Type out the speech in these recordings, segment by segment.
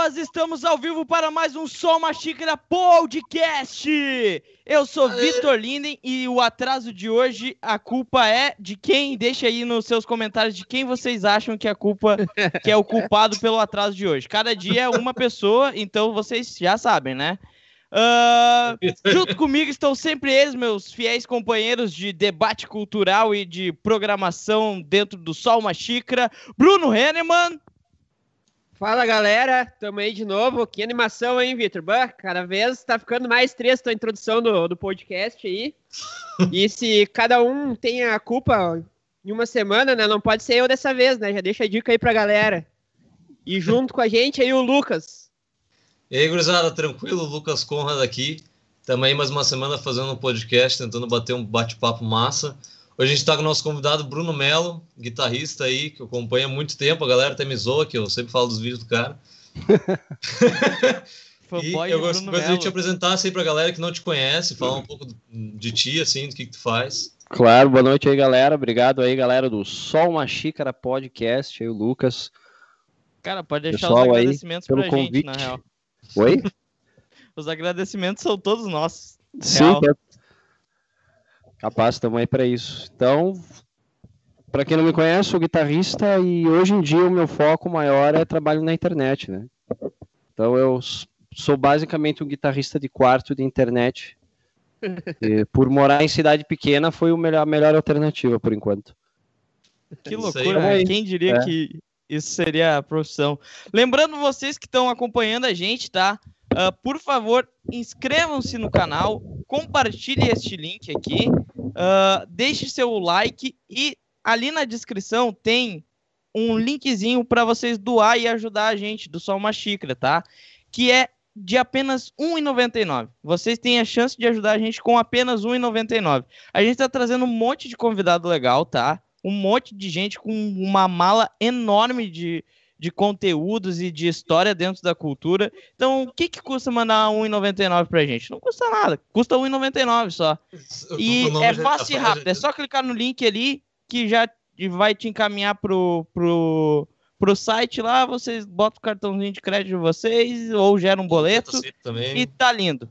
Estamos ao vivo para mais um Só uma Xícara Podcast. Eu sou Vitor Linden e o atraso de hoje, a culpa é de quem? Deixa aí nos seus comentários de quem vocês acham que a culpa que é o culpado pelo atraso de hoje. Cada dia é uma pessoa, então vocês já sabem, né? Uh, junto comigo estão sempre eles, meus fiéis companheiros de debate cultural e de programação dentro do Só uma Xícara, Bruno Henneman. Fala galera, tamo aí de novo. Que animação, hein, Vitor? Cada vez tá ficando mais triste a introdução do, do podcast aí. E se cada um tem a culpa em uma semana, né? Não pode ser eu dessa vez, né? Já deixa a dica aí pra galera. E junto com a gente aí o Lucas. E aí, gurizada, tranquilo? Lucas Conrad aqui. Tamo aí mais uma semana fazendo um podcast, tentando bater um bate-papo massa. Hoje a gente está com o nosso convidado Bruno Melo, guitarrista aí, que acompanha há muito tempo. A galera até me zoa, que eu sempre falo dos vídeos do cara. e eu gostaria de te apresentar aí para a galera que não te conhece, falar um pouco de ti, assim, do que, que tu faz. Claro, boa noite aí, galera. Obrigado aí, galera do Sol Uma Xícara Podcast, aí o Lucas. Cara, pode deixar Pessoal os agradecimentos aí, pelo convite. gente, na real. Oi? os agradecimentos são todos nossos. Sim, real. Capaz, estamos aí para isso. Então, para quem não me conhece, sou guitarrista e hoje em dia o meu foco maior é trabalho na internet, né? Então eu sou basicamente um guitarrista de quarto de internet. E, por morar em cidade pequena foi melhor, a melhor alternativa por enquanto. Que loucura, né? Quem diria é. que isso seria a profissão? Lembrando vocês que estão acompanhando a gente, tá? Uh, por favor, inscrevam-se no canal, compartilhe este link aqui, uh, deixe seu like e ali na descrição tem um linkzinho para vocês doar e ajudar a gente do Só Uma Xícara, tá? Que é de apenas R$ 1,99. Vocês têm a chance de ajudar a gente com apenas R$ 1,99. A gente está trazendo um monte de convidado legal, tá? Um monte de gente com uma mala enorme de, de conteúdos e de história dentro da cultura. Então, o que, que custa mandar 1,99 pra gente? Não custa nada, custa 1,99 só. E é fácil e rápido, é só clicar no link ali que já vai te encaminhar pro, pro, pro site lá, vocês botam o cartãozinho de crédito de vocês ou geram um boleto e tá lindo.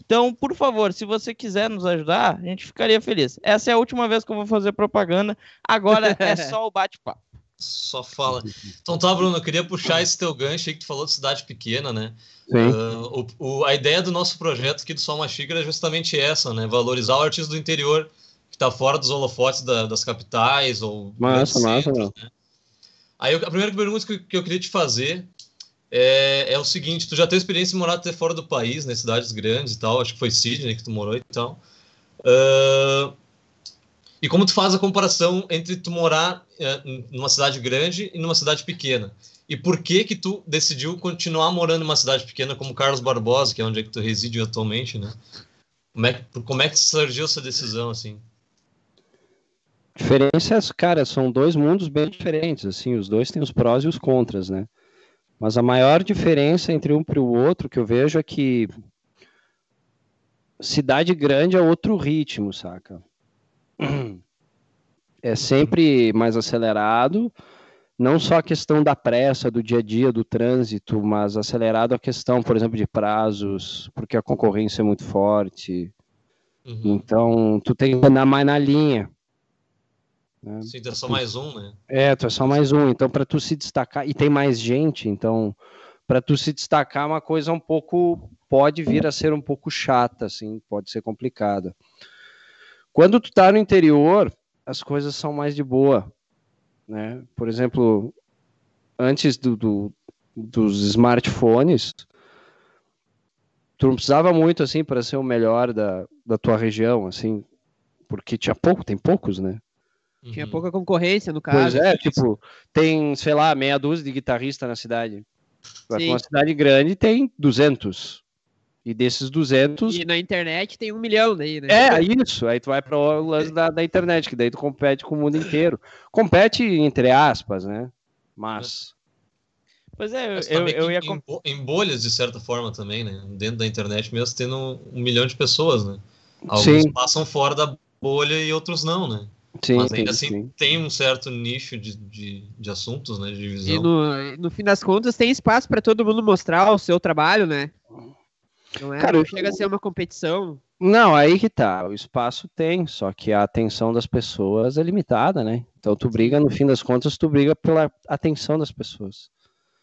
Então, por favor, se você quiser nos ajudar, a gente ficaria feliz. Essa é a última vez que eu vou fazer propaganda. Agora é só o bate-papo. Só fala. Então tá, Bruno, eu queria puxar esse teu gancho aí que tu falou de cidade pequena, né? Uh, o, o, a ideia do nosso projeto aqui do Só Uma Xícara é justamente essa, né? Valorizar o artista do interior que tá fora dos holofotes da, das capitais ou... Massa, massa, né? Aí a primeira pergunta que, que eu queria te fazer é, é, o seguinte, tu já teve experiência em morar até fora do país, né? Cidades grandes e tal, acho que foi Sydney que tu morou e tal. Uh, e como tu faz a comparação entre tu morar é, numa cidade grande e numa cidade pequena? E por que que tu decidiu continuar morando numa cidade pequena como Carlos Barbosa, que é onde é que tu reside atualmente, né? Como é que, como é que surgiu essa decisão, assim? Diferenças, cara, são dois mundos bem diferentes, assim, os dois têm os prós e os contras, né? Mas a maior diferença entre um para o outro que eu vejo é que cidade grande é outro ritmo, saca? É sempre mais acelerado, não só a questão da pressa do dia a dia, do trânsito, mas acelerado a questão, por exemplo, de prazos, porque a concorrência é muito forte. Uhum. Então, tu tem que andar mais na linha. Né? Sim, tu é só mais um, né? É, tu é só mais um. Então, para tu se destacar, e tem mais gente, então, para tu se destacar, é uma coisa um pouco, pode vir a ser um pouco chata, assim, pode ser complicada. Quando tu tá no interior, as coisas são mais de boa, né? Por exemplo, antes do, do dos smartphones, tu não precisava muito assim para ser o melhor da, da tua região, assim, porque tinha pouco, tem poucos, né? Tinha uhum. pouca concorrência no caso. Pois é, tipo, tem, sei lá, meia dúzia de guitarristas na cidade. Uma cidade grande tem 200. E desses 200. E na internet tem um milhão daí, né? É, isso. Aí tu vai para o lance da, da internet, que daí tu compete com o mundo inteiro. Compete entre aspas, né? Mas. Pois é, eu, eu, eu ia. Em, em, bolhas, de certa forma, também, né? Dentro da internet mesmo, tendo um milhão de pessoas, né? Alguns Sim. passam fora da bolha e outros não, né? Sim, Mas ainda sim, assim sim. tem um certo nicho de, de, de assuntos, né? De divisão. E no, no fim das contas tem espaço para todo mundo mostrar o seu trabalho, né? Não é? Cara, não chega a ser uma competição. Não, aí que tá. O espaço tem, só que a atenção das pessoas é limitada, né? Então tu briga, no fim das contas, tu briga pela atenção das pessoas.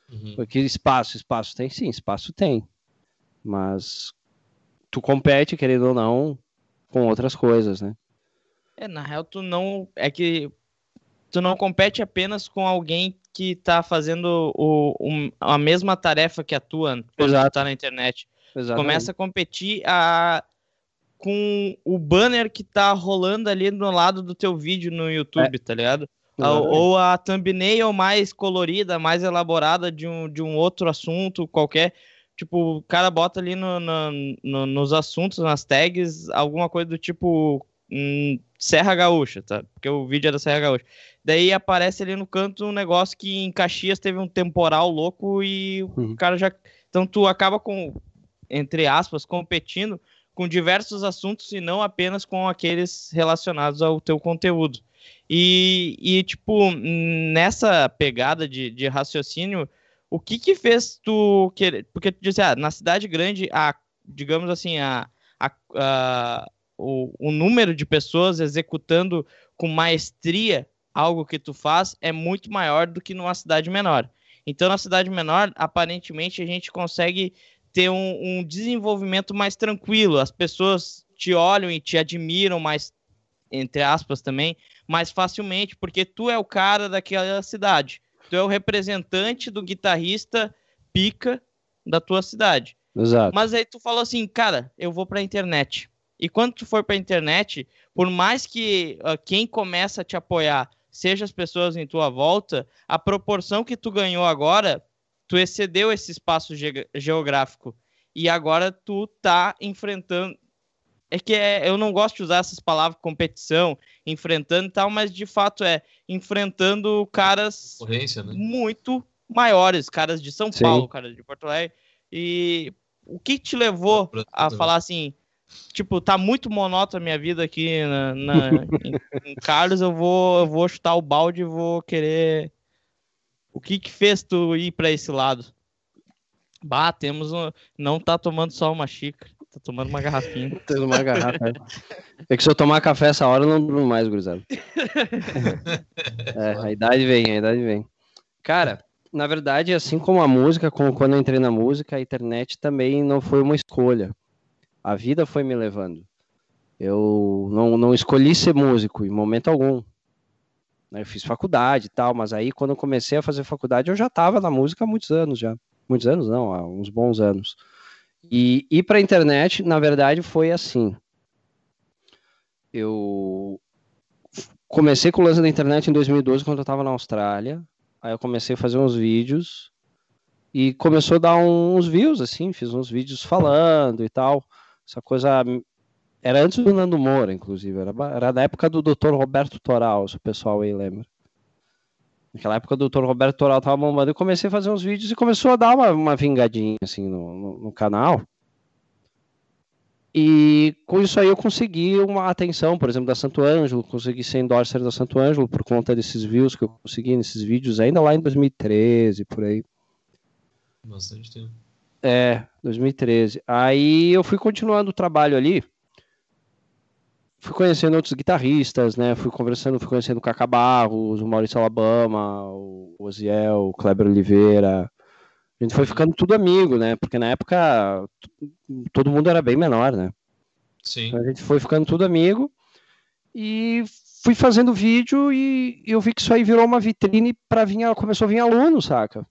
Uhum. Porque espaço, espaço tem sim, espaço tem. Mas tu compete, querendo ou não, com outras coisas, né? É, na real, tu não. É que tu não compete apenas com alguém que tá fazendo o, o a mesma tarefa que a tua quando Exato. tu tá na internet. Exatamente. Começa a competir a, com o banner que tá rolando ali no lado do teu vídeo no YouTube, é. tá ligado? Ou a thumbnail mais colorida, mais elaborada de um, de um outro assunto qualquer. Tipo, o cara bota ali no, no, no nos assuntos, nas tags, alguma coisa do tipo hum, Serra Gaúcha, tá? Porque o vídeo é da Serra Gaúcha. Daí aparece ali no canto um negócio que em Caxias teve um temporal louco e uhum. o cara já. Então tu acaba com, entre aspas, competindo com diversos assuntos e não apenas com aqueles relacionados ao teu conteúdo. E, e tipo, nessa pegada de, de raciocínio, o que que fez tu querer... Porque tu disse, ah, na cidade grande, a, digamos assim, a, a, a o, o número de pessoas executando com maestria algo que tu faz é muito maior do que numa cidade menor. Então, na cidade menor, aparentemente, a gente consegue ter um, um, desenvolvimento mais tranquilo. As pessoas te olham e te admiram mais, entre aspas também, mais facilmente, porque tu é o cara daquela cidade. Tu é o representante do guitarrista pica da tua cidade. Exato. Mas aí tu falou assim, cara, eu vou pra internet. E quando tu for pra internet, por mais que uh, quem começa a te apoiar seja as pessoas em tua volta, a proporção que tu ganhou agora tu excedeu esse espaço ge geográfico e agora tu tá enfrentando. É que é, eu não gosto de usar essas palavras competição, enfrentando e tal, mas de fato é enfrentando caras né? muito maiores, caras de São Sim. Paulo, caras de Porto Alegre. E o que te levou a falar assim, tipo, tá muito monótona a minha vida aqui na, na em, em, Carlos, eu vou, eu vou chutar o balde e vou querer o que que fez tu ir para esse lado? Bah, temos um... não tá tomando só uma xícara, tá tomando uma garrafinha. Tendo uma garrafa. É. é que se eu tomar café essa hora, eu não durmo mais, gurizada. é, a idade vem, a idade vem. Cara, na verdade, assim como a música, como quando eu entrei na música, a internet também não foi uma escolha. A vida foi me levando. Eu não, não escolhi ser músico em momento algum. Né? Eu fiz faculdade e tal, mas aí quando eu comecei a fazer faculdade eu já estava na música há muitos anos já. Muitos anos não, há uns bons anos. E ir para a internet, na verdade, foi assim. Eu comecei com o lance da internet em 2012, quando eu estava na Austrália. Aí eu comecei a fazer uns vídeos e começou a dar uns views, assim, fiz uns vídeos falando e tal. Essa coisa era antes do Nando Moura, inclusive. Era, era da época do Dr. Roberto Toral, se o pessoal aí lembra. Naquela época o Dr. Roberto Toral tava bombando. Eu comecei a fazer uns vídeos e começou a dar uma, uma vingadinha assim no, no, no canal. E com isso aí eu consegui uma atenção, por exemplo, da Santo Ângelo, consegui ser endorser da Santo Ângelo por conta desses views que eu consegui nesses vídeos, ainda lá em 2013, por aí. Bastante tempo. É, 2013. Aí eu fui continuando o trabalho ali fui conhecendo outros guitarristas, né? Fui conversando, fui conhecendo o Cacá Barros, o Maurício Alabama, o Oziel, o Kleber Oliveira. A gente foi ficando tudo amigo, né? Porque na época todo mundo era bem menor, né? Sim. Então a gente foi ficando tudo amigo e fui fazendo vídeo e eu vi que isso aí virou uma vitrine para vir, começou a vir aluno, saca?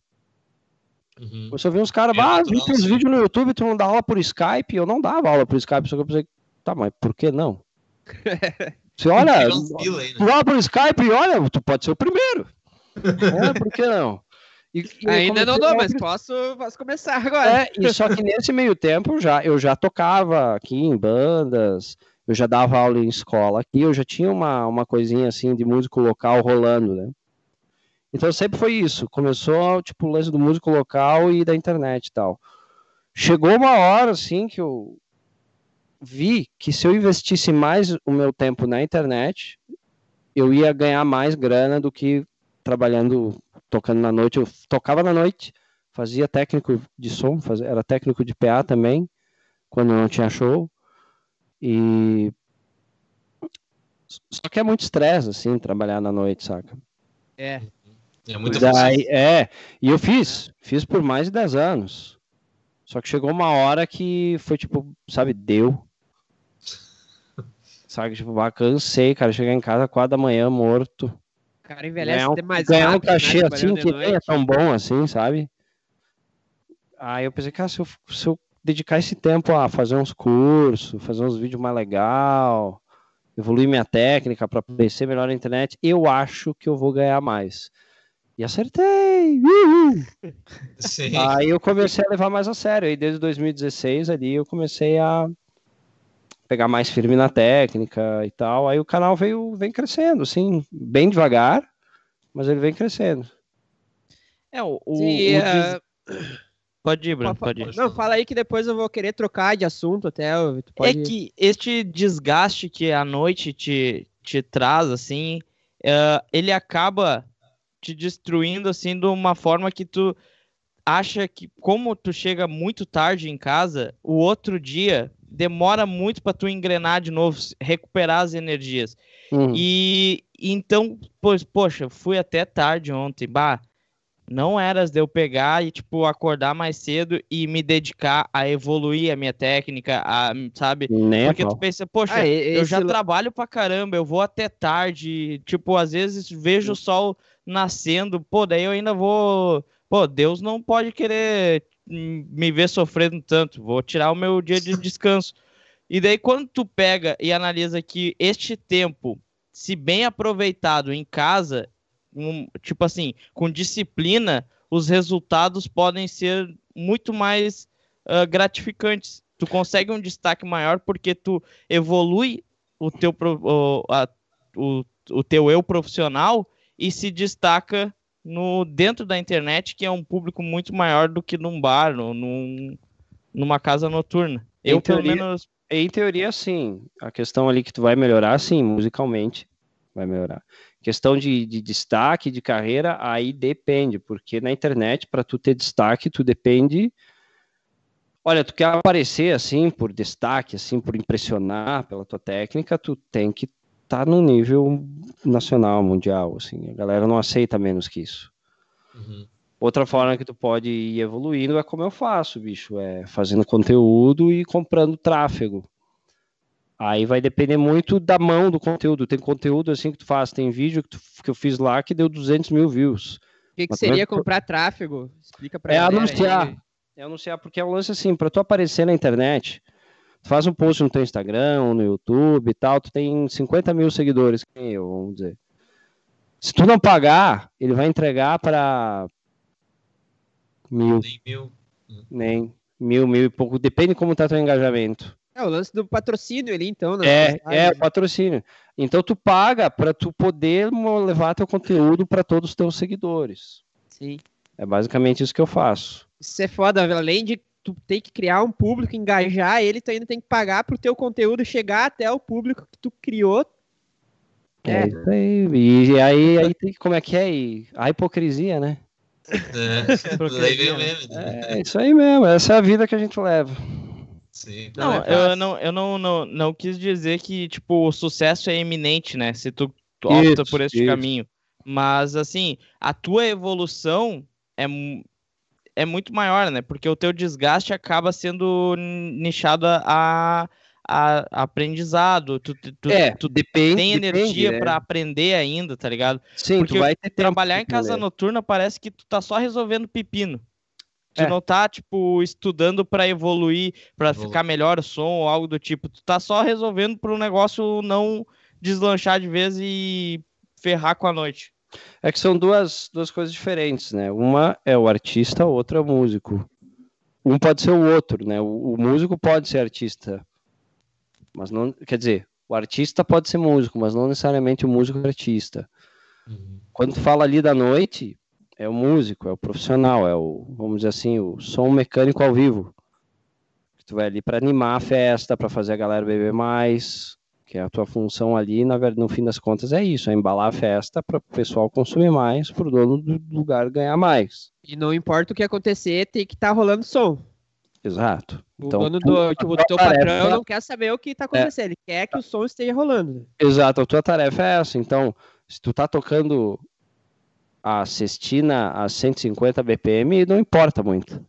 Uhum. Começou a vir uns caras, ah, vi teus vídeos no YouTube, tu não dá aula por Skype? Eu não dava aula por Skype, só que eu pensei, tá, mas por que não? Você olha, tu abre o Skype e olha, tu pode ser o primeiro. é, por que não? E, e Ainda não dou, mas posso, posso começar agora. É, e só que nesse meio tempo já, eu já tocava aqui em bandas, eu já dava aula em escola aqui, eu já tinha uma, uma coisinha assim de músico local rolando, né? Então sempre foi isso. Começou tipo o lance do músico local e da internet e tal. Chegou uma hora assim que eu, vi que se eu investisse mais o meu tempo na internet, eu ia ganhar mais grana do que trabalhando, tocando na noite. Eu tocava na noite, fazia técnico de som, fazia, era técnico de PA também, quando não tinha show. E só que é muito estresse, assim, trabalhar na noite, saca? É. É muito Daí, É, e eu fiz, fiz por mais de 10 anos. Só que chegou uma hora que foi tipo, sabe, deu. Sabe, tipo, cansei, cara, chegar em casa quatro da manhã morto. O cara envelhece Ganhar um, demais ganhar um rápido, né, cachê assim trabalhando de que nem é tão bom assim, sabe? Aí eu pensei, cara, se eu, se eu dedicar esse tempo a fazer uns cursos, fazer uns vídeos mais legal, evoluir minha técnica para aparecer melhor na internet, eu acho que eu vou ganhar mais. E acertei! Uhul! Sim. Aí eu comecei a levar mais a sério. Aí desde 2016 ali eu comecei a pegar mais firme na técnica e tal. Aí o canal veio vem crescendo, assim, bem devagar, mas ele vem crescendo. É, o, o, Sim, o é, des- Pode ir, Bruno, pode ir. Não, fala aí que depois eu vou querer trocar de assunto até. Tu pode... É que este desgaste que a noite te, te traz, assim, é, ele acaba te destruindo, assim, de uma forma que tu acha que, como tu chega muito tarde em casa, o outro dia demora muito para tu engrenar de novo, recuperar as energias. Uhum. E então, pois, poxa, fui até tarde ontem, bah, não eras de eu pegar e, tipo, acordar mais cedo e me dedicar a evoluir a minha técnica, a, sabe? Nem Porque tu pensa, poxa, Ah, eu já trabalho pra caramba, eu vou até tarde, tipo, às vezes vejo o sol nascendo, pô, daí eu ainda vou, pô, Deus não pode querer me ver sofrendo tanto, vou tirar o meu dia de descanso. E daí quando tu pega e analisa que este tempo, se bem aproveitado em casa, um- tipo assim, com disciplina, os resultados podem ser muito mais ah, gratificantes. Tu consegue um destaque maior porque tu evolui o teu, o, a- o, o teu eu profissional e se destaca no dentro da internet, que é um público muito maior do que num bar, no, num, numa casa noturna. Em Eu, pelo teoria- menos, Em teoria, sim. A questão ali que tu vai melhorar, sim, musicalmente vai melhorar. Questão de, de destaque, de carreira, aí depende, porque na internet, para tu ter destaque, tu depende. Olha, tu quer aparecer assim, por destaque, assim, por impressionar pela tua técnica, tu tem que estar no nível nacional, mundial, assim. A galera não aceita menos que isso. Uhum. Outra forma que tu pode ir evoluindo é como eu faço, bicho, é fazendo conteúdo e comprando tráfego. Aí vai depender muito da mão do conteúdo. Tem conteúdo assim que tu faz, tem vídeo que, tu- que eu fiz lá que deu 200 mil views. O que, que seria também- comprar tráfego? Explica pra É anunciar. aí. É anunciar, porque é um lance assim, para tu aparecer na internet, tu faz um post no teu Instagram, ou no YouTube e tal, tu tem 50 mil seguidores, que nem eu, vamos dizer. Se tu não pagar, ele vai entregar para mil, Tem mil. nem mil, mil e pouco, depende como tá teu engajamento. É o lance do patrocínio ali, então. nas É, é o patrocínio. Então tu paga para tu poder levar teu conteúdo para todos os teus seguidores. Sim. É basicamente isso que eu faço. Isso é foda, além de tu ter que criar um público, engajar ele, tu ainda tem que pagar pro teu conteúdo chegar até o público que tu criou. É, É. isso aí. E aí, aí tem que, como é que é? E a hipocrisia, né? É. Meme. né? É isso aí mesmo, essa é a vida que a gente leva. Sim. Não, é eu não, eu não, não, não quis dizer que, tipo, o sucesso é iminente, né? Se tu, tu opta Isso, por este isso. caminho. Mas, assim, a tua evolução é, é muito maior, né? Porque o teu desgaste acaba sendo nichado a, a, a aprendizado. Tu, tu, é, tu depende. tem energia né? pra aprender ainda, tá ligado? Sim, porque tu vai ter tempo Trabalhar de em casa aprender. noturna parece que tu tá só resolvendo pepino. Tu É. não tá, tipo, estudando pra evoluir, pra Evolu- ficar melhor o som ou algo do tipo. Tu tá só resolvendo pro negócio não deslanchar de vez e ferrar com a noite. É que são duas, duas coisas diferentes, né? Uma é o artista, a outra é o músico. Um pode ser o outro, né? O, o músico pode ser artista, mas não, quer dizer, o artista pode ser músico, mas não necessariamente o músico é artista. Uhum. Quando tu fala ali da noite, é o músico, é o profissional, é o, vamos dizer assim, o som mecânico ao vivo. Tu vai ali para animar a festa, para fazer a galera beber mais. Que a tua função ali, na verdade, no fim das contas, é isso: é embalar a festa para o pessoal consumir mais, para o dono do lugar ganhar mais. E não importa o que acontecer, tem que estar tá rolando som. Exato. O então, dono do tipo, teu patrão não quer saber o que está acontecendo, é, ele quer que o som esteja rolando. Exato, a tua tarefa é essa. Então, se tu tá tocando a cestina a 150 BPM, não importa muito.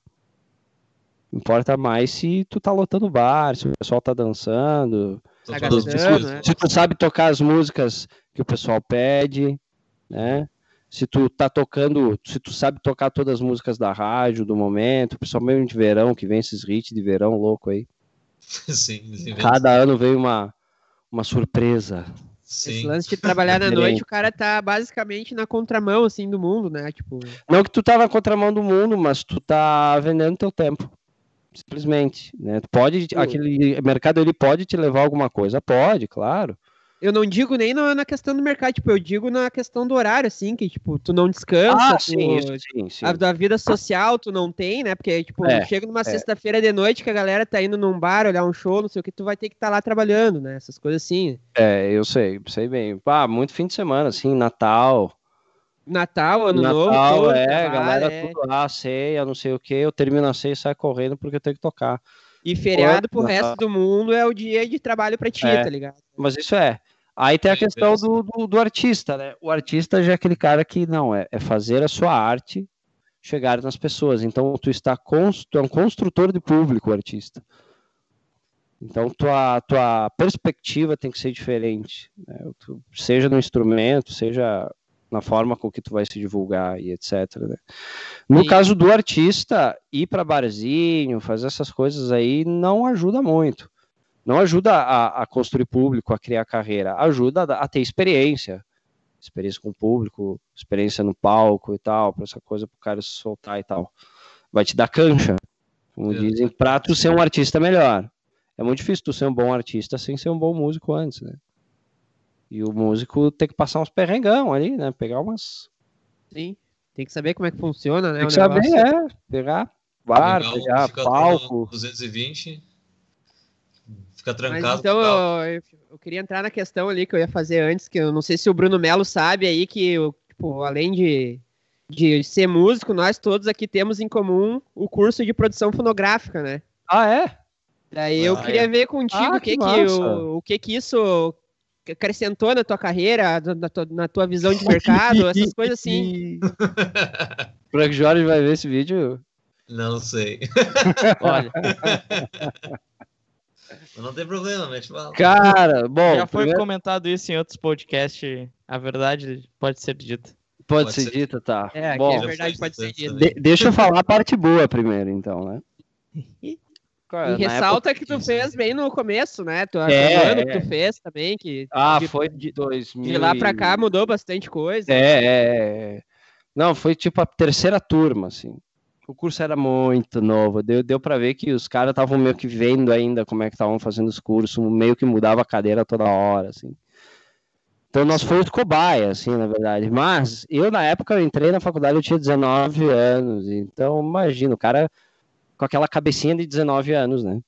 Importa mais se tu tá lotando o bar, se o pessoal tá dançando. Tá gastando, se, né? se tu sabe tocar as músicas que o pessoal pede, né? Se tu tá tocando, se tu sabe tocar todas as músicas da rádio do momento, principalmente de verão, que vem esses hits de verão louco aí. Sim, sim Cada ano vem uma, uma surpresa. Sim. Esse lance de trabalhar na noite, o cara tá basicamente na contramão, assim, do mundo, né? Tipo... Não que tu tá na contramão do mundo, mas tu tá vendendo teu tempo simplesmente, né? Pode, aquele mercado ele pode te levar alguma coisa, pode, claro. Eu não digo nem na, questão do mercado, tipo, eu digo na questão do horário, assim, que, tipo, tu não descansa, ah, tu, sim, sim, sim. A, da vida social tu não tem, né? Porque, tipo, é, chega numa é. sexta-feira de noite que a galera tá indo num bar, olhar um show, não sei o que, tu vai ter que estar tá lá trabalhando, né? Essas coisas assim. É, eu sei, sei bem. Ah, muito fim de semana, assim, Natal, Natal, Ano Natal, Novo. Natal, é, galera, é. tudo lá, ceia, não sei o que. Eu termino a ceia e saio correndo porque eu tenho que tocar. E feriado pro Natal. resto do mundo é o dia de trabalho pra ti, é, tá ligado? Mas isso é. Aí tem a questão do, do, do, artista, né? O artista já é aquele cara que não é, é fazer a sua arte chegar nas pessoas. Então tu está tu é um construtor de público, o artista. Então tua tua perspectiva tem que ser diferente, né? seja no instrumento, seja na forma com que tu vai se divulgar e etc. Né? No e... caso do artista, ir para barzinho, fazer essas coisas aí não ajuda muito. Não ajuda a, a construir público, a criar carreira. Ajuda a, a ter experiência, experiência com o público, experiência no palco e tal, para essa coisa para o cara se soltar e tal. Vai te dar cancha, como é. dizem, para tu ser um artista melhor. É muito difícil tu ser um bom artista sem ser um bom músico antes, né? E o músico tem que passar uns perrengão ali, né? Pegar umas. Sim. Tem que saber como é que funciona, né? Tem que saber, é. Pegar bar, pegar, pegar palco. 220. Fica trancado. Mas então eu, eu, queria entrar na questão ali que eu ia fazer antes, que eu não sei se o Bruno Melo sabe aí que, tipo, além de, de ser músico, nós todos aqui temos em comum o curso de produção fonográfica, né? Ah, é? Daí eu ah, queria é. ver contigo ah, o que que, que o, o que que isso acrescentou na tua carreira, na tua, na tua visão de mercado, essas coisas assim. Frank Jorge vai ver esse vídeo? Não sei. Olha. não tem problema, mete bala. Cara, bom. Já foi primeiro... comentado isso em outros podcasts. A verdade pode ser dita. Pode, pode ser, ser, dita, tá. É, bom, a verdade pode ser dita. De deixa eu falar a parte boa primeiro, então, né? E ressalta época... que tu fez bem no começo, né? Tu, é, ano é. que tu fez também, que ah, de, foi de 2000 de lá para cá mudou bastante coisa. É, é, é, não, foi tipo a terceira turma, assim. O curso era muito novo, deu, deu para ver que os caras estavam meio que vendo ainda como é que estavam fazendo os cursos, meio que mudava a cadeira toda hora, assim. Então nós fomos cobaia, assim, na verdade. Mas eu, na época, eu entrei na faculdade, eu tinha 19 anos. Então, imagina, o cara com aquela cabecinha de 19 anos, né?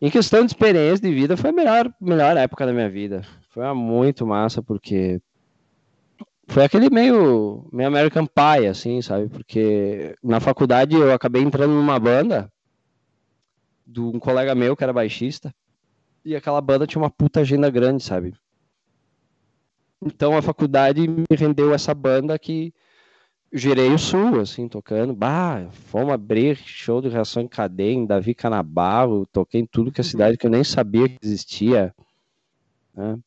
Em questão de experiência de vida, foi a melhor, melhor época da minha vida. Foi muito massa, porque foi aquele meio, meio American Pie, assim, sabe? Porque na faculdade eu acabei entrando numa banda de um colega meu que era baixista, e aquela banda tinha uma puta agenda grande, sabe? Então a faculdade me rendeu essa banda que girei o sul, assim, tocando. Bah, fomos abrir show de reação em cadeia em Davi Canabarro, toquei em tudo que é cidade que eu nem sabia que existia. Né?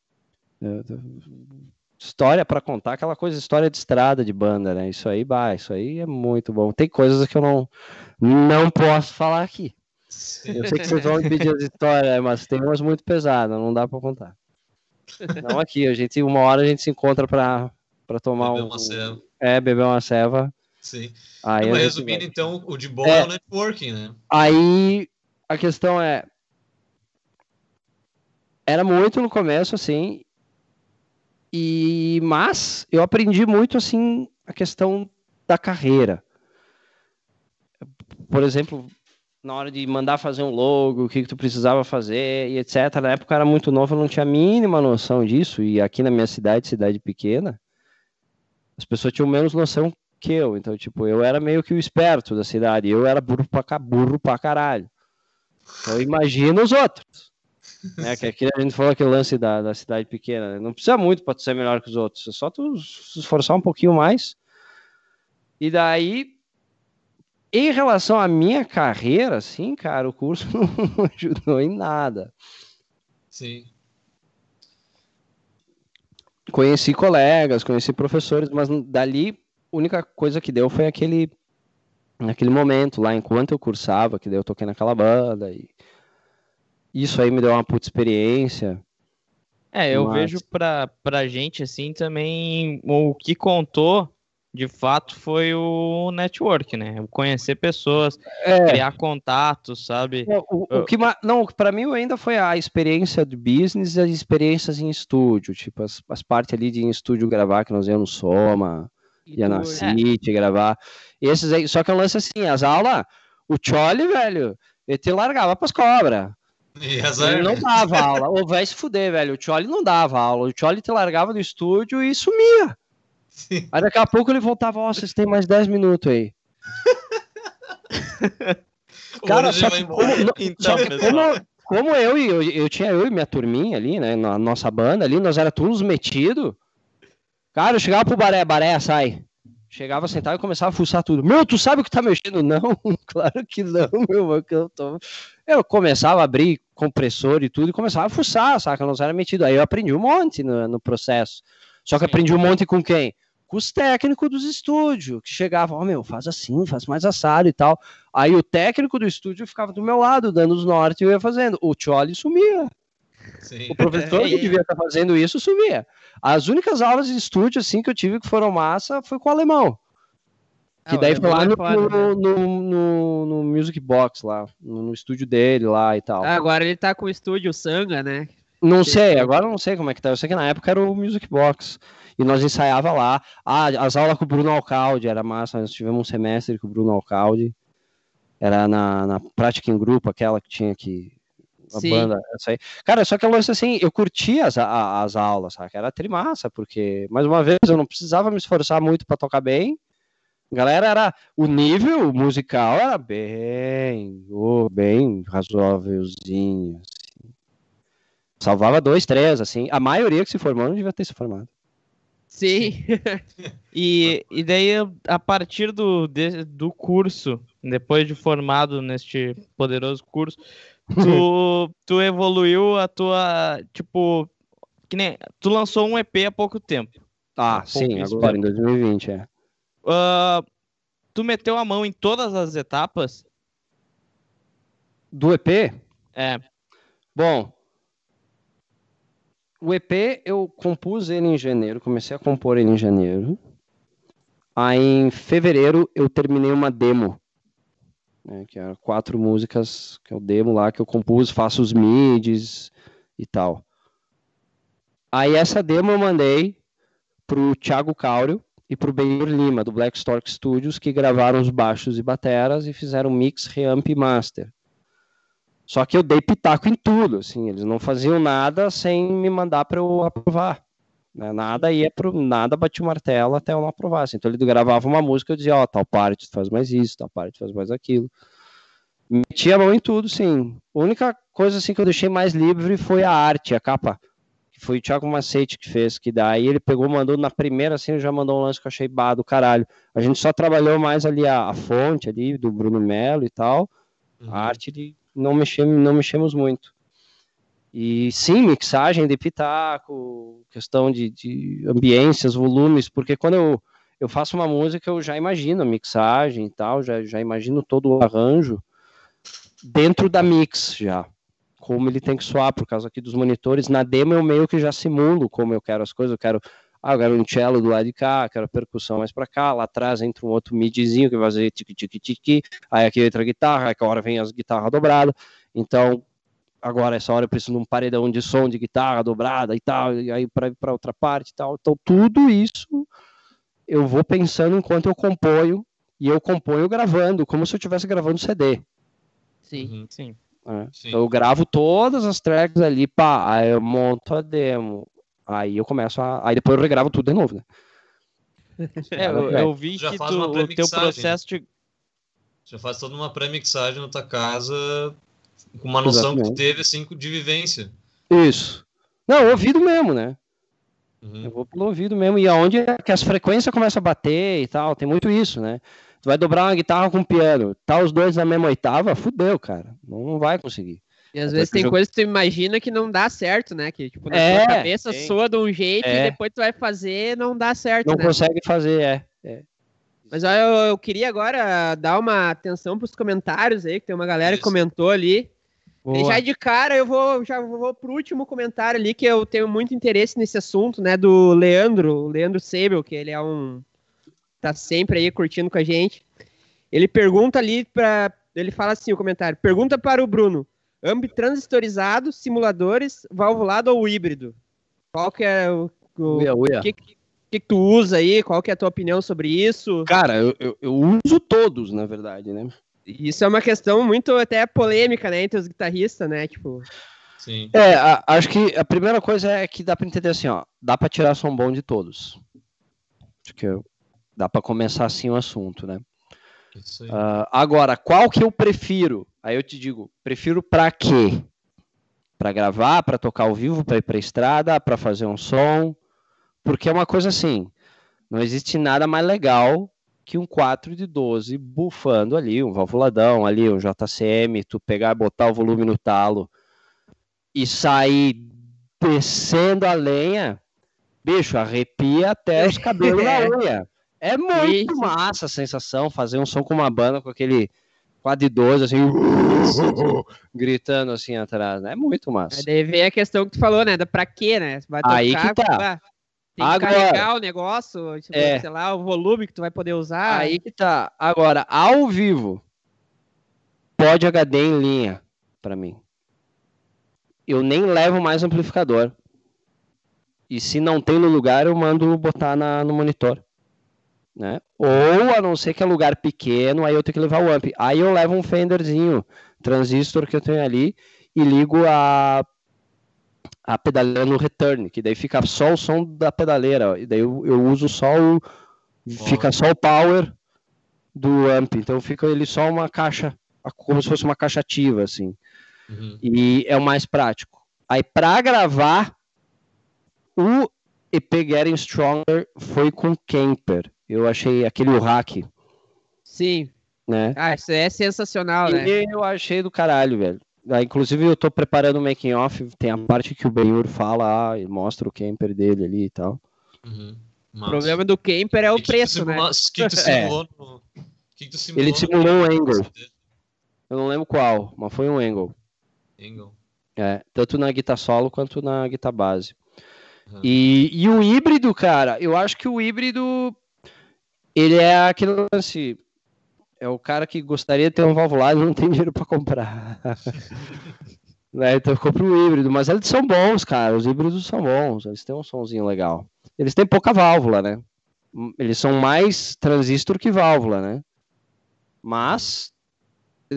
História para contar, aquela coisa, história de estrada de banda, né? Isso aí, bah, isso aí é muito bom. Tem coisas que eu não, não posso falar aqui. Eu sei que vocês vão pedir as histórias, mas tem umas muito pesadas, não dá para contar. Não aqui, a gente, uma hora a gente se encontra para tomar um, é, beber uma ceva. Sim. Aí Mas resumindo, então, o de bom é, é o networking, né? Aí a questão é. Era muito no começo, assim. E, mas eu aprendi muito, assim, a questão da carreira. Por exemplo, na hora de mandar fazer um logo, o que, que tu precisava fazer e etc. Na época eu era muito novo, eu não tinha a mínima noção disso. E aqui na minha cidade, cidade pequena, as pessoas tinham menos noção que eu. Então, tipo, eu era meio que o esperto da cidade. Eu era burro pra, burro pra caralho. Então, imagina os outros. É, que a gente falou aquele lance da, da cidade pequena. Né? Não precisa muito para ser melhor que os outros. É só tu se esforçar um pouquinho mais. E daí, em relação à minha carreira, assim, cara, o curso não ajudou em nada. Sim. Conheci colegas, conheci professores, mas dali, a única coisa que deu foi aquele naquele momento lá, enquanto eu cursava, que daí eu toquei naquela banda e isso aí me deu uma puta experiência. É, eu mas... vejo pra, pra gente, assim, também o que contou, de fato, foi o network, né? O conhecer pessoas, é. criar contatos, sabe? O, o, o que, não, para mim ainda foi a experiência do business e as experiências em estúdio, tipo, as, as partes ali de em estúdio gravar, que nós íamos no Soma, ia na City é. gravar. Esses aí, só que eu lance assim, as aulas, o Chole, velho, ele te largava pras cobras. Ele não dava aula. Ou vai se fuder, velho. O Choli não dava aula. O Choli te largava do estúdio e sumia. Sim. Aí daqui a pouco ele voltava, ó, oh, vocês têm mais 10 minutos aí. Cara, só que, como, então, só que como, como, eu e eu, eu tinha eu e minha turminha ali, né, na nossa banda ali, nós era todos metidos. Cara, eu chegava pro Baré, Baré, sai. Chegava, sentava e começava a fuçar tudo. Meu, tu sabe o que tá mexendo? Não, claro que não, meu. Eu, tô... eu começava a abrir compressor e tudo e começava a fuçar, saca? Não era metido. Aí eu aprendi um monte no, no processo. Só que Sim. aprendi um monte com quem? Com os técnicos dos estúdios, que chegavam, ó, oh, meu, faz assim, faz mais assado e tal. Aí o técnico do estúdio ficava do meu lado, dando os norte e eu ia fazendo. O Tcholi sumia. Sim. O professor que devia estar fazendo isso sumia. As únicas aulas de estúdio assim que eu tive que foram massa foi com o alemão. Que ah, daí foi lá é no, no, no, no, no, Music Box lá, no, estúdio dele lá e tal. Ah, agora ele tá com o estúdio Sanga, né? Não sei, agora não sei como é que tá. Eu sei que na época era o Music Box. E nós ensaiava lá. Ah, as aulas com o Bruno Alcalde era massa. Nós tivemos um semestre com o Bruno Alcalde. Era na, na prática em grupo, aquela que tinha que a Sim. banda, essa aí. Cara, só que eu lance assim, eu curtia as, as aulas, sabe? Era trimassa, porque, mais uma vez, eu não precisava me esforçar muito para tocar bem. Galera, era o nível musical era bem, oh, bem razoávelzinho. Assim. Salvava dois, três, assim. A maioria que se formou não devia ter se formado. Sim. e, e daí, a partir do, de, do curso, depois de formado neste poderoso curso, tu, tu evoluiu a tua, tipo, que nem, tu lançou um EP há pouco tempo. Ah, sim, agora tempo. em 2020, é. Uh, tu meteu a mão em todas as etapas? Do EP? É. Bom, o EP eu compus ele em janeiro, comecei a compor ele em janeiro. Aí em fevereiro eu terminei uma demo né, que eram quatro músicas, que é o demo lá que eu compus, faço os midis e tal. Aí essa demo eu mandei pro Thiago Cáurio e pro Benhur Lima, do Black Stork Studios, que gravaram os baixos e bateras e fizeram mix, reamp e master. Só que eu dei pitaco em tudo, assim, eles não faziam nada sem me mandar para eu aprovar. Né? Nada ia pro, nada batia o martelo até eu não aprovasse. Então ele gravava uma música, eu dizia, ó, oh, tal parte faz mais isso, tal parte faz mais aquilo. Metia a mão em tudo, sim. A única coisa assim que eu deixei mais livre foi a arte, a capa. Que foi o Thiago Macete que fez, que daí ele pegou, mandou na primeira, assim, já mandou um lance que eu achei bar do caralho. A gente só trabalhou mais ali a, a fonte ali do Bruno Melo e tal. Uhum. A arte ele, não mexemos, não mexemos muito. E sim, mixagem de pitaco, questão de, de ambiências, volumes, porque quando eu, eu faço uma música, eu já imagino a mixagem e tal, já, já imagino todo o arranjo dentro da mix já, como ele tem que soar, por causa aqui dos monitores. Na demo eu meio que já simulo como eu quero as coisas, eu quero, ah, eu quero um cello do lado de cá, quero a percussão mais para cá, lá atrás entra um outro midzinho que vai fazer tique tique tique, aí aqui entra a guitarra, aí agora vem as guitarras dobradas. Então, agora essa hora eu preciso de um paredão de som de guitarra dobrada e tal, e aí para outra parte e tal. Então tudo isso eu vou pensando enquanto eu componho e eu componho gravando, como se eu estivesse gravando CD. Sim. Uhum. Sim. É. Sim. Então eu gravo todas as tracks ali, pá, aí eu monto a demo. Aí eu começo a. Aí depois eu regravo tudo de novo, né? É, eu, eu vi Já que tu, o teu processo de. Já faz toda uma pré-mixagem na tua casa com uma noção Exatamente. que tu teve, assim, de vivência. Isso. Não, ouvido mesmo, né? Uhum. Eu vou pelo ouvido mesmo. E aonde é que as frequências começam a bater e tal, tem muito isso, né? Tu vai dobrar uma guitarra com um piano, tá os dois na mesma oitava, fudeu, cara. Não, não vai conseguir. E às vezes tem jogo... coisas que tu imagina que não dá certo, né? Que tipo, na é, tua cabeça tem. soa de um jeito é. e depois tu vai fazer não dá certo. Não né? consegue fazer, é. é. Mas ó, eu, eu, queria agora dar uma atenção para os comentários aí, que tem uma galera Isso. que comentou ali. Boa. E já de cara eu vou já vou pro último comentário ali que eu tenho muito interesse nesse assunto, né, do Leandro, Leandro Sebel, que ele é um tá sempre aí curtindo com a gente. Ele pergunta ali para ele fala assim o comentário: "Pergunta para o Bruno: ambi transistorizado, simuladores, valvulado ou híbrido? Qual que é o, o uia, uia. Que, que, que, tu usa aí? Qual que é a tua opinião sobre isso? Cara, eu, eu, eu uso todos, na verdade, né? Isso é uma questão muito até polêmica, né, entre os guitarristas, né, tipo... Sim. É, a, acho que a primeira coisa é que dá para entender assim, ó, dá para tirar som bom de todos. Acho que dá para começar assim o assunto, né? Uh, agora, qual que eu prefiro? Aí eu te digo, prefiro para quê? Para gravar, para tocar ao vivo, para ir para estrada, para fazer um som? Porque é uma coisa assim, não existe nada mais legal que um 4 de 12 bufando ali, um valvuladão ali, um JCM, tu pegar e botar o volume no talo e sair descendo a lenha, bicho, arrepia até os cabelos na unha. É muito massa a sensação, fazer um som com uma banda com aquele 4 de 12, assim, gritando assim atrás, né? É muito massa. Aí vem a questão que tu falou, né? Da pra quê, né? Vai tocar, Aí que tá. Tem que Agora, carregar o negócio, tipo, é, sei lá, o volume que tu vai poder usar. Aí que tá. Agora, ao vivo, pode HD em linha para mim. Eu nem levo mais amplificador. E se não tem no lugar, eu mando botar na, no monitor. Né? Ou a não ser que é lugar pequeno, aí eu tenho que levar o amp. Aí eu levo um Fenderzinho, transistor que eu tenho ali e ligo a a pedaleira no return, que daí fica só o som da pedaleira, e daí eu, eu uso só o. Fica só o power do amp, então fica ele só uma caixa, como se fosse uma caixa ativa, assim. Uhum. E é o mais prático. Aí para gravar, o EP Getting Stronger foi com Kemper. Eu achei aquele hack. Sim. Né? Ah, isso é sensacional, e né? Eu achei do caralho, velho. Ah, inclusive, eu tô preparando o making off, tem a parte que o Benhur fala ah, e mostra o camper dele ali e tal. Uhum. O problema do camper é o que preço, que né? Que tu simulou é. no... que tu simulou Ele simulou um angle. Eu não lembro qual, mas foi um angle. Angle. É, tanto na guitarra solo quanto na guitarra base. Uhum. E, e o híbrido, cara, eu acho que o híbrido ele é aquele lance é o cara que gostaria de ter um valvulado e não tem dinheiro para comprar. né? Então compra o híbrido, mas eles são bons, cara. Os híbridos são bons, eles têm um sonzinho legal. Eles têm pouca válvula, né? Eles são mais transistor que válvula, né? Mas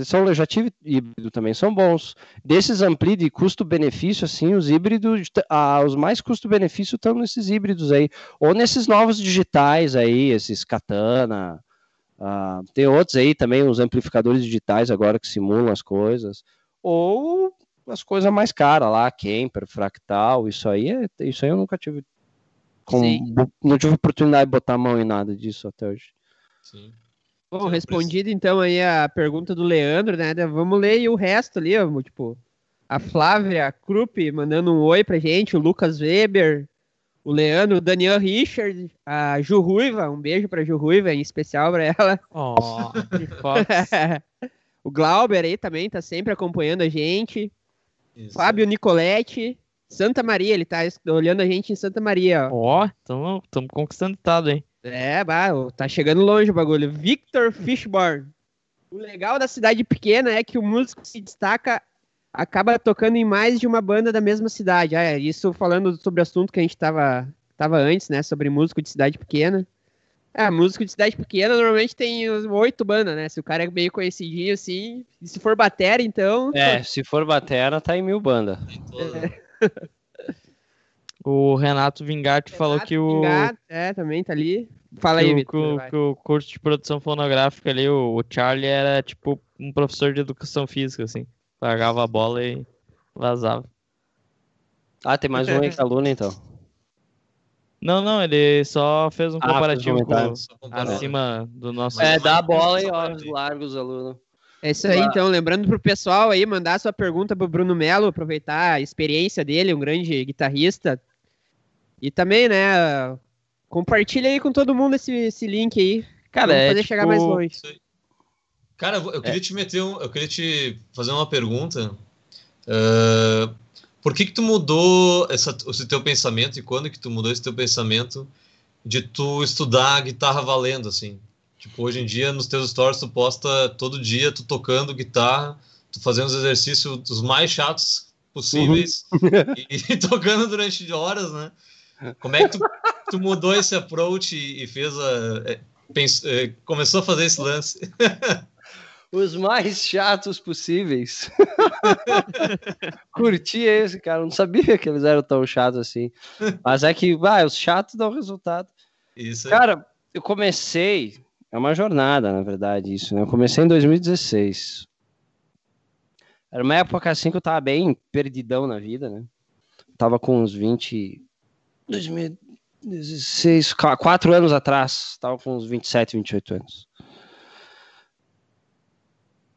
são, já tive híbrido também, são bons. Desses ampli de custo-benefício, assim, os híbridos, ah, os mais custo-benefício estão nesses híbridos aí, ou nesses novos digitais aí, esses Katana, Uh, tem outros aí também, os amplificadores digitais agora que simulam as coisas. Ou as coisas mais caras lá, Kemper, Fractal, isso aí, é, isso aí eu nunca tive. Com, não tive oportunidade de botar a mão em nada disso até hoje. Sim. Bom, respondido então aí a pergunta do Leandro, né? Vamos ler o resto ali, tipo, a Flávia Krupp mandando um oi pra gente, o Lucas Weber, o Leandro, o Daniel Richard, a Ju Ruiva, um beijo pra Ju Ruiva, em especial pra ela. Oh, que o Glauber aí também tá sempre acompanhando a gente. Isso. Fábio Nicoletti, Santa Maria, ele tá olhando a gente em Santa Maria, ó. Ó, estamos conquistando estado, hein? É, bah, tá chegando longe o bagulho. Victor Fishborn. O legal da cidade pequena é que o músico se destaca acaba tocando em mais de uma banda da mesma cidade. Ah, isso falando sobre o assunto que a gente estava tava antes, né? Sobre músico de cidade pequena. É, músico de cidade pequena normalmente tem oito bandas, né? Se o cara é meio conhecidinho assim, se for batera, então. É, se for batera, tá em mil bandas. É. o Renato Vingatti falou que o. Vingatti, é, também tá ali. Fala aí, Vitor. Que, o curso de produção fonográfica ali, o, o Charlie era tipo um professor de educação física, assim. Pagava a bola e vazava. Ah, tem mais um aí que aluno, então. Não, não, ele só fez um ah, comparativo com, acima do nosso. É, dá a bola e ó, larga os alunos. É isso aí, então. Lembrando pro pessoal aí, mandar sua pergunta pro Bruno Melo, aproveitar a experiência dele, um grande guitarrista. E também, né, compartilha aí com todo mundo esse, esse link aí. Cara, Vamos é, fazer tipo... chegar mais longe. Cara, eu queria é. te meter um, eu queria te fazer uma pergunta. Uh, por que que tu mudou essa, esse teu pensamento e quando que tu mudou esse teu pensamento de tu estudar guitarra valendo, assim? Tipo, hoje em dia, nos teus stories, tu posta todo dia, tu tocando guitarra, tu fazendo os exercícios os mais chatos possíveis uhum. e, e, tocando durante horas, né? Como é que tu, tu mudou esse approach e, fez a... É, é, começou a fazer esse lance? os mais chatos possíveis. Curti esse, cara. Não sabia que eles eram tão chatos assim. Mas é que, vai, os chatos dão resultado. Isso. Cara, eu comecei. É uma jornada, na verdade, isso, né? Eu comecei em 2016. Era uma época assim que eu tava bem perdidão na vida, né? tava com uns 20. 2016, quatro anos atrás. Tava com uns 27, 28 anos.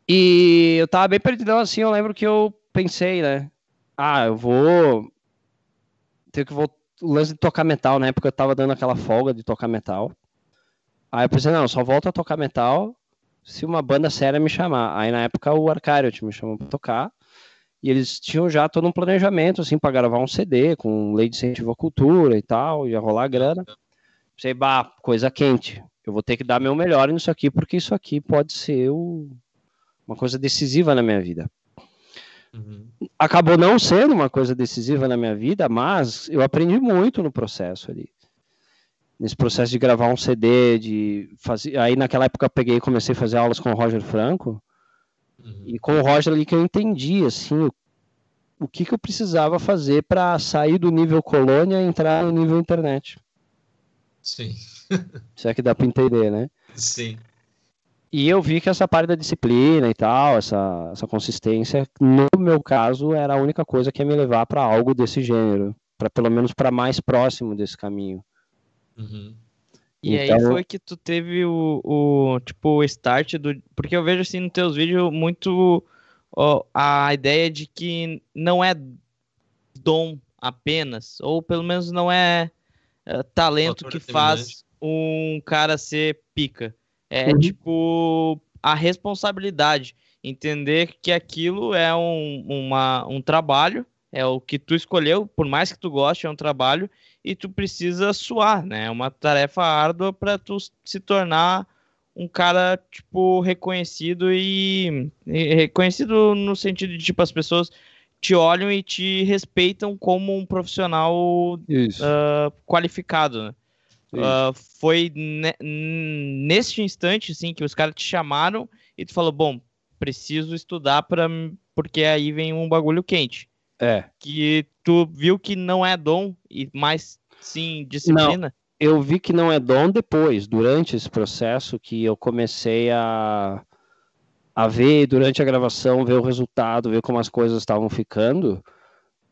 E eu tava bem perdidão assim, eu lembro que eu pensei, né? Ah, eu vou ter que voltar o lance de tocar metal, na época eu tava dando aquela folga de tocar metal. Aí eu pensei, não, só volto a tocar metal se uma banda séria me chamar. Aí na época o Arcariot me chamou pra tocar. E eles tinham já todo um planejamento, assim, para gravar um CD com lei de incentivo à cultura e tal, ia rolar grana. Pensei, bah, coisa quente. Eu vou ter que dar meu melhor nisso aqui, porque isso aqui pode ser o, uma coisa decisiva na minha vida. Uhum. Acabou não sendo uma coisa decisiva na minha vida, mas eu aprendi muito no processo ali. Nesse processo de gravar um CD, de fazer. Aí naquela época eu peguei e comecei a fazer aulas com o Roger Franco. Uhum. E com o Roger ali que eu entendi assim o, o que, que eu precisava fazer para sair do nível colônia e entrar no nível internet. Sim. Se é que dá para entender, né? Sim. E eu vi que essa parte da disciplina e tal, essa, essa consistência, no meu caso, era a única coisa que ia me levar para algo desse gênero, para pelo menos para mais próximo desse caminho. Uhum. E então... aí foi que tu teve o, o tipo o start do, porque eu vejo assim nos teus vídeos muito ó, a ideia de que não é dom apenas, ou pelo menos não é, é talento que faz um cara ser pica. É uhum. tipo a responsabilidade, entender que aquilo é um, uma, um trabalho, é o que tu escolheu, por mais que tu goste, é um trabalho e tu precisa suar, né? É uma tarefa árdua para tu se tornar um cara tipo reconhecido e, e, reconhecido no sentido de tipo as pessoas te olham e te respeitam como um profissional uh, qualificado, né? Uh, foi ne neste instante, assim, que os caras te chamaram e tu falou, bom, preciso estudar para porque aí vem um bagulho quente. É. Que tu viu que não é dom e mais sim disciplina. Não, eu vi que não é dom depois, durante esse processo que eu comecei a a ver durante a gravação, ver o resultado, ver como as coisas estavam ficando.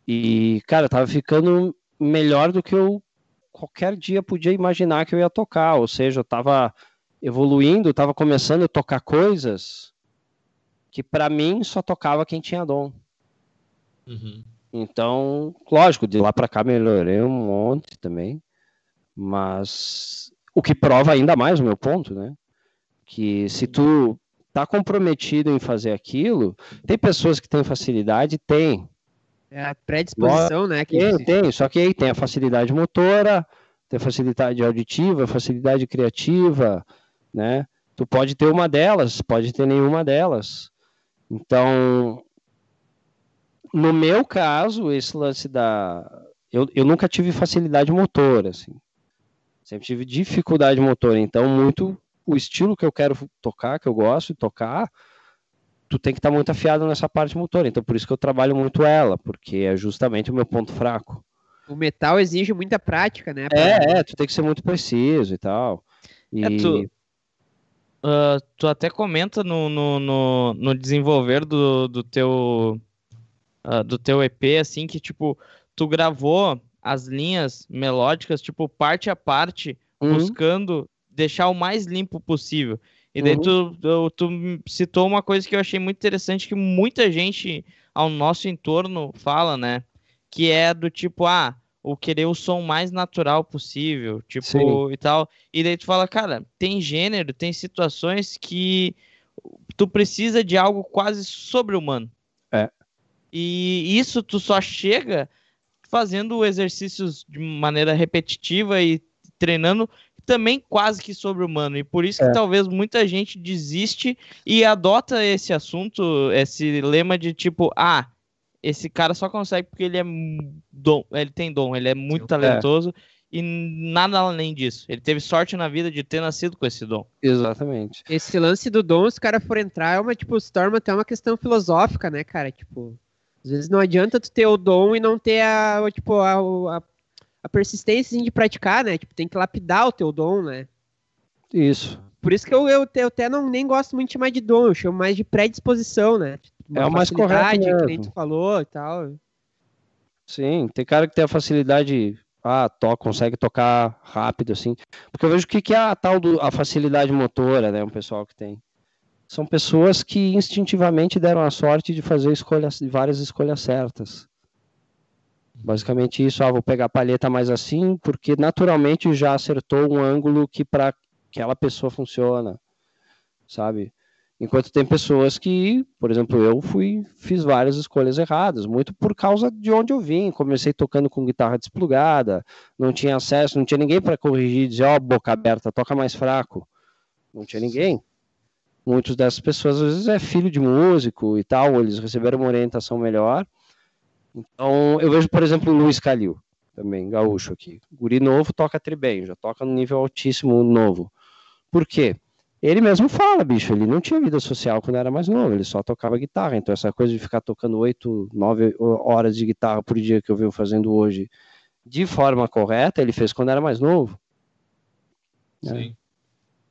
E, cara, tava ficando melhor do que eu qualquer dia podia imaginar que eu ia tocar, ou seja, eu estava evoluindo, estava começando a tocar coisas que para mim só tocava quem tinha dom. Uhum. Então, lógico, de lá para cá melhorei um monte também, mas o que prova ainda mais o meu ponto, né? Que se tu tá comprometido em fazer aquilo, tem pessoas que têm facilidade, tem, é a predisposição, né? Que tem, tem, só que aí tem a facilidade motora, tem a facilidade auditiva, facilidade criativa, né? Tu pode ter uma delas, pode ter nenhuma delas. Então, no meu caso, esse lance da. Eu, eu nunca tive facilidade motora, assim. Sempre tive dificuldade motora. Então, muito o estilo que eu quero tocar, que eu gosto de tocar, tu tem que estar tá muito afiado nessa parte motora. Então, por isso que eu trabalho muito ela, porque é justamente o meu ponto fraco. O metal exige muita prática, né? Pra... É, é, tu tem que ser muito preciso e tal. E... É, tu, uh, tu até comenta no, no, no, no desenvolver do, do teu uh, do teu EP, assim, que, tipo, tu gravou as linhas melódicas, tipo, parte a parte, uhum. buscando deixar o mais limpo possível. E daí uhum. tu, tu, tu, citou uma coisa que eu achei muito interessante, que muita gente ao nosso entorno fala, né? Que é do tipo, ah, o querer o som mais natural possível, tipo, Sim. e tal. E daí tu fala, cara, tem gênero, tem situações que tu precisa de algo quase sobre-humano. É. E isso tu só chega fazendo exercícios de maneira repetitiva e treinando também quase que sobre-humano. E por isso que é. talvez muita gente desiste e adota esse assunto, esse lema de tipo, ah, esse cara só consegue porque ele é dom, ele tem dom, ele é muito Sim, talentoso é. e nada além disso. Ele teve sorte na vida de ter nascido com esse dom. Exatamente. Esse lance do dom, se o cara for entrar, é uma tipo, se torna até uma questão filosófica, né, cara? Tipo, às vezes não adianta tu ter o dom e não ter a, tipo, a, a, a persistência assim, de praticar, né? Tipo, tem que lapidar o teu dom, né? Isso. Por isso que eu, eu, eu até não, nem gosto muito de chamar de dom, eu chamo mais de predisposição, né? Uma é o mais correto mesmo. que tu falou e tal. Sim, tem cara que tem a facilidade, ah, to, consegue tocar rápido, assim. Porque eu vejo o que, que é a tal do, a facilidade motora, né? Um pessoal que tem. São pessoas que instintivamente deram a sorte de fazer escolhas, várias escolhas certas. Basicamente isso, ah, vou pegar a palheta mais assim, porque naturalmente já acertou um ângulo que para aquela pessoa funciona, sabe? Enquanto tem pessoas que, por exemplo, eu fui fiz várias escolhas erradas, muito por causa de onde eu vim. Comecei tocando com guitarra desplugada, não tinha acesso, não tinha ninguém para corrigir, dizer, ó, oh, boca aberta, toca mais fraco. Não tinha ninguém. Muitas dessas pessoas às vezes é filho de músico e tal, eles receberam uma orientação melhor. Então, eu vejo, por exemplo, o Luiz Calil, também gaúcho aqui. Guri novo toca tri bem, já toca no nível altíssimo novo. Por quê? Ele mesmo fala, bicho, ele não tinha vida social quando era mais novo, ele só tocava guitarra. Então, essa coisa de ficar tocando oito, nove horas de guitarra por dia que eu venho fazendo hoje de forma correta, ele fez quando era mais novo. Né?